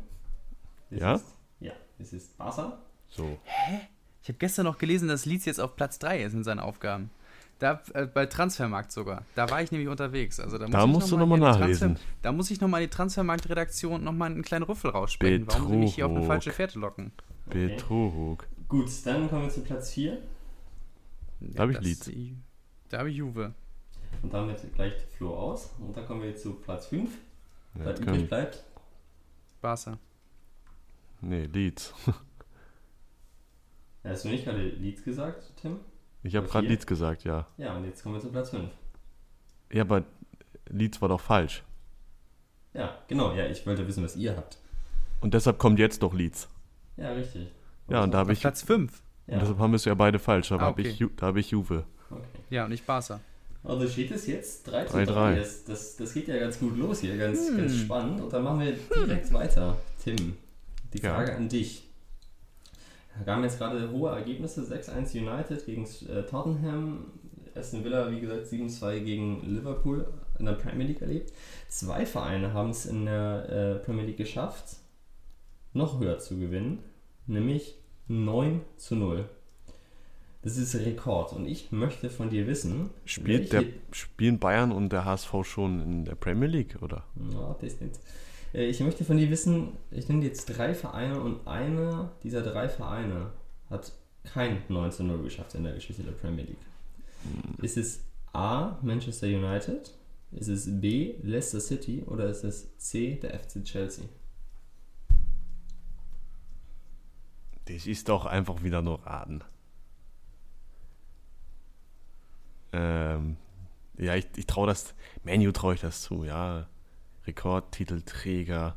Es ja? Ist, ja, es ist Barca. So. Hä? Ich habe gestern noch gelesen, dass Leeds jetzt auf Platz 3 ist in seinen Aufgaben. Da, äh, bei Transfermarkt sogar. Da war ich nämlich unterwegs. Also da, da musst noch du nochmal nachlesen. Transfer, da muss ich nochmal die Transfermarkt-Redaktion nochmal einen kleinen Rüffel rausspringen. Warum sie mich hier auf eine falsche Fährte locken? Okay. Betrug. Gut, dann kommen wir zu Platz 4. Da habe ich Leeds. Da habe ich Juve. Und damit gleicht Flo aus. Und dann kommen wir zu Platz 5. Ja, Was übrig bleibt. Barca. Nee, Leeds. Hast du nicht gerade Leeds gesagt, Tim? Ich habe gerade Leeds gesagt, ja. Ja, und jetzt kommen wir zu Platz 5. Ja, aber Leeds war doch falsch. Ja, genau, ja, ich wollte wissen, was ihr habt. Und deshalb kommt jetzt doch Leeds. Ja, richtig. Und ja, und da habe ich. Platz 5. Ja. Und deshalb haben wir es ja beide falsch, aber ah, okay. hab ich, da habe ich Juve. Okay. Ja, und ich Barca. Also steht es jetzt 3 zu 3. Das, das, das, geht ja ganz gut los hier, ganz, hm. ganz spannend. Und dann machen wir direkt weiter. Tim, die Frage ja. an dich. Wir haben jetzt gerade hohe Ergebnisse: 6-1 United gegen äh, Tottenham, Aston Villa, wie gesagt, 7-2 gegen Liverpool in der Premier League erlebt. Zwei Vereine haben es in der äh, Premier League geschafft, noch höher zu gewinnen, nämlich 9 zu 0. Das ist Rekord und ich möchte von dir wissen. Spielt der, spielen Bayern und der HSV schon in der Premier League, oder? Ja, das nicht. Äh, ich möchte von dir wissen, ich nenne jetzt drei Vereine und einer dieser drei Vereine hat kein 19-0 geschafft in der Geschichte der Premier League. Hm. Ist es A, Manchester United? Ist es B, Leicester City? Oder ist es C, der FC Chelsea? Das ist doch einfach wieder nur Raten. Ähm, ja, ich, ich traue das, Menu traue ich das zu, ja. Rekordtitelträger.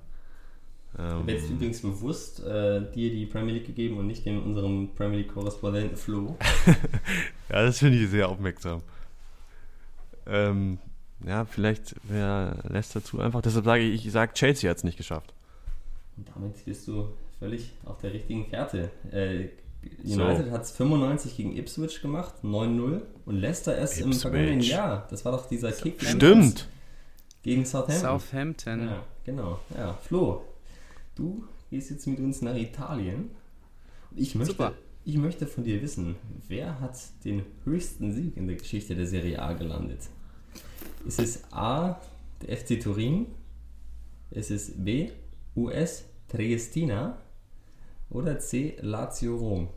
Ähm, ich habe jetzt übrigens bewusst äh, dir die Premier League gegeben und nicht dem unserem Premier League-Korrespondenten Flo. ja, das finde ich sehr aufmerksam. Ähm, ja, vielleicht wer lässt dazu einfach. Deshalb sage ich, ich sage, Chelsea hat es nicht geschafft. Und damit bist du völlig auf der richtigen Fährte. Äh, United so. hat es 95 gegen Ipswich gemacht, 9-0. Und Leicester erst Ipswich. im vergangenen Jahr. Das war doch dieser Kick. Stimmt. Gegen Southampton. Southampton. Ja, genau. Ja, Flo, du gehst jetzt mit uns nach Italien. Ich möchte, Super. ich möchte von dir wissen, wer hat den höchsten Sieg in der Geschichte der Serie A gelandet? Ist es A, der FC Turin? Ist es B, US Triestina? Oder C, Lazio Rom?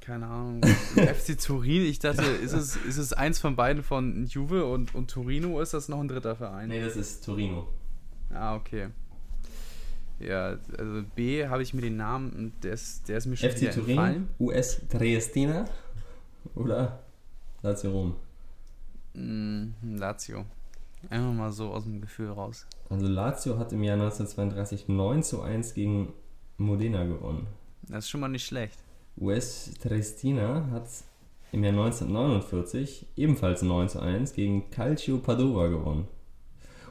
Keine Ahnung. FC Turin, ich dachte, ist es, ist es eins von beiden von Juve und, und Torino? Ist das noch ein dritter Verein? Nee, das ist Torino. Ah, okay. Ja, also B habe ich mir den Namen, der ist, der ist mir schon FC Turin, entfallen. US Triestina oder Lazio Rom? Mm, Lazio. Einfach mal so aus dem Gefühl raus. Also Lazio hat im Jahr 1932 9 zu 1 gegen Modena gewonnen. Das ist schon mal nicht schlecht. US Triestina hat im Jahr 1949 ebenfalls 9 zu 1 gegen Calcio Padova gewonnen.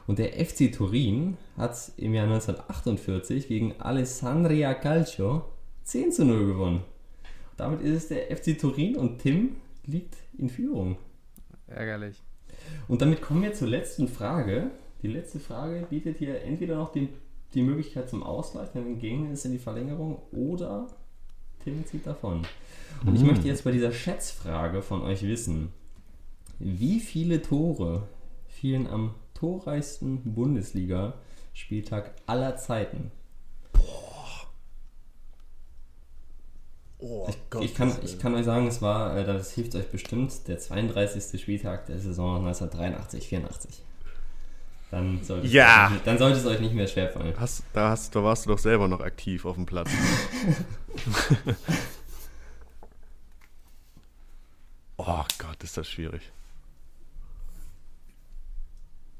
Und der FC Turin hat im Jahr 1948 gegen Alessandria Calcio 10 zu 0 gewonnen. Damit ist es der FC Turin und Tim liegt in Führung. Ärgerlich. Und damit kommen wir zur letzten Frage. Die letzte Frage bietet hier entweder noch den, die Möglichkeit zum Ausgleich, wenn gehen ist in die Verlängerung, oder Tim zieht davon. Und ich mm. möchte jetzt bei dieser Schätzfrage von euch wissen, wie viele Tore fielen am torreichsten Bundesliga-Spieltag aller Zeiten? Oh, ich, Gott, ich, kann, ich kann euch sagen, es war, äh, das hilft euch bestimmt, der 32. Spieltag der Saison 1983-84. Dann sollte, ja. es, dann sollte es euch nicht mehr schwerfallen. Hast, da, hast, da warst du doch selber noch aktiv auf dem Platz. oh Gott, ist das schwierig.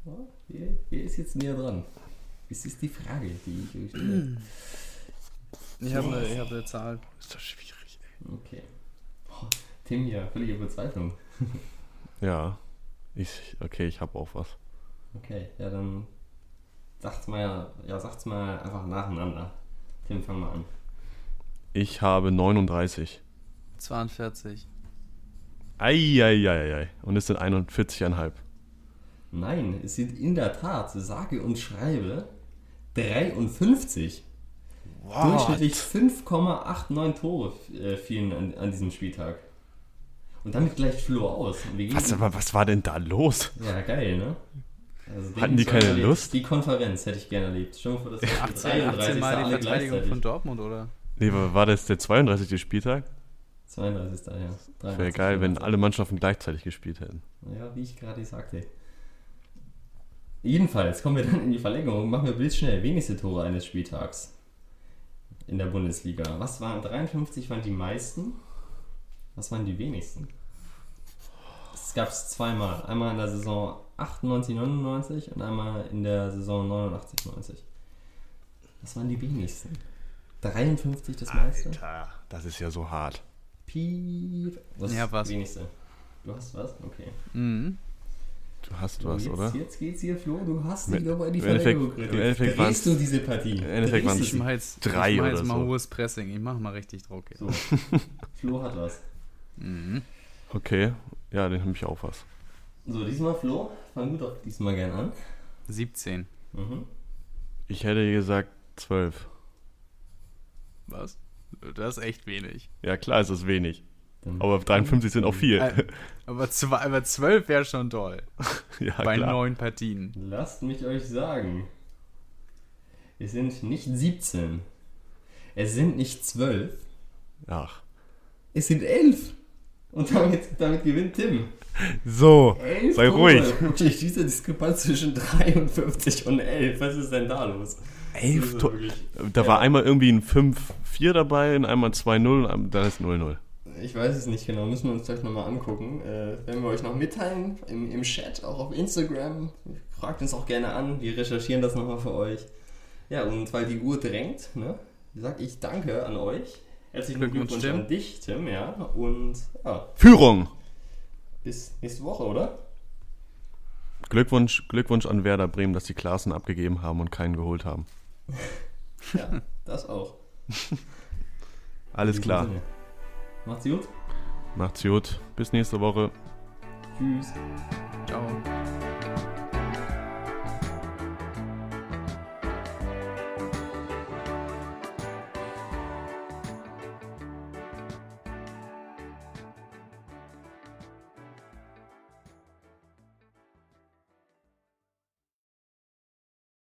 Oh, wer, wer, ist jetzt näher dran? Das ist die Frage, die ich euch stelle. Ich habe eine, hab eine Zahl. Ist das schwierig, ey. Okay. Oh, Tim hier, völlige Verzweiflung. ja. Ich, okay, ich habe auch was. Okay, ja, dann sagt's mal, ja, sagt's mal einfach nacheinander. Tim, fang mal an. Ich habe 39. 42. Eieieiei. Und es sind 41,5. Nein, es sind in der Tat, sage und schreibe, 53. What? Durchschnittlich 5,89 Tore äh, fielen an, an, diesem Spieltag. Und damit gleich Flo aus. Was, aber was war denn da los? Ja, geil, ne? Also Hatten die keine erlebt. Lust? Die Konferenz hätte ich gerne erlebt. Dir vor, das 18, 18 Mal die Verteidigung von Dortmund, oder? Nee, war das der 32. Spieltag? 32. ja. Wäre geil, wenn alle Mannschaften gleichzeitig gespielt hätten. Ja, wie ich gerade sagte. Jedenfalls kommen wir dann in die Verlängerung. Machen wir blitzschnell. Wenigste Tore eines Spieltags in der Bundesliga. Was waren 53 waren die meisten? Was waren die wenigsten? Es gab es zweimal. Einmal in der Saison 98, 99 und einmal in der Saison 89, 90. Das waren die wenigsten. 53 das meiste. Alter, das ist ja so hart. Piep. Was ja, was? Wenigste. Du hast was? Okay. Mhm. Du hast was, jetzt, oder? Jetzt geht's hier, Flo. Du hast dich aber in die Verlängerung Im Endeffekt du diese Partie. Im Endeffekt waren es drei ich mach jetzt mal hohes Pressing. Ich mach mal richtig Druck. So. Flo hat was. Mhm. Okay. Ja, den habe ich auch was. So, diesmal Flo. Fang du doch diesmal gern an. 17. Mhm. Ich hätte gesagt 12. Was? Das ist echt wenig. Ja, klar ist es wenig. Aber 53 sind auch viel. Äh, aber, zwei, aber 12 wäre schon toll. ja, Bei klar. neun Partien. Lasst mich euch sagen. Es sind nicht 17. Es sind nicht 12. Ach. Es sind 11. Und damit, damit gewinnt Tim. So, sei Tore. ruhig. Diese Diskrepanz zwischen 53 und 11. Was ist denn da los? 11 Tore. Da ja. war einmal irgendwie ein 5-4 dabei und einmal 2-0, dann ist 0-0. Ich weiß es nicht genau, müssen wir uns gleich nochmal angucken. Äh, werden wir euch noch mitteilen im, im Chat, auch auf Instagram. Fragt uns auch gerne an, wir recherchieren das nochmal für euch. Ja, und weil die Uhr drängt, ne, sag ich danke an euch. Herzlichen Glückwunsch, Glückwunsch an dich, Tim, ja. Und ja. Führung! Bis nächste Woche, oder? Glückwunsch, Glückwunsch an Werder Bremen, dass die Klassen abgegeben haben und keinen geholt haben. ja, das auch. Alles klar. Macht's gut. Macht's gut. Bis nächste Woche. Tschüss. Ciao.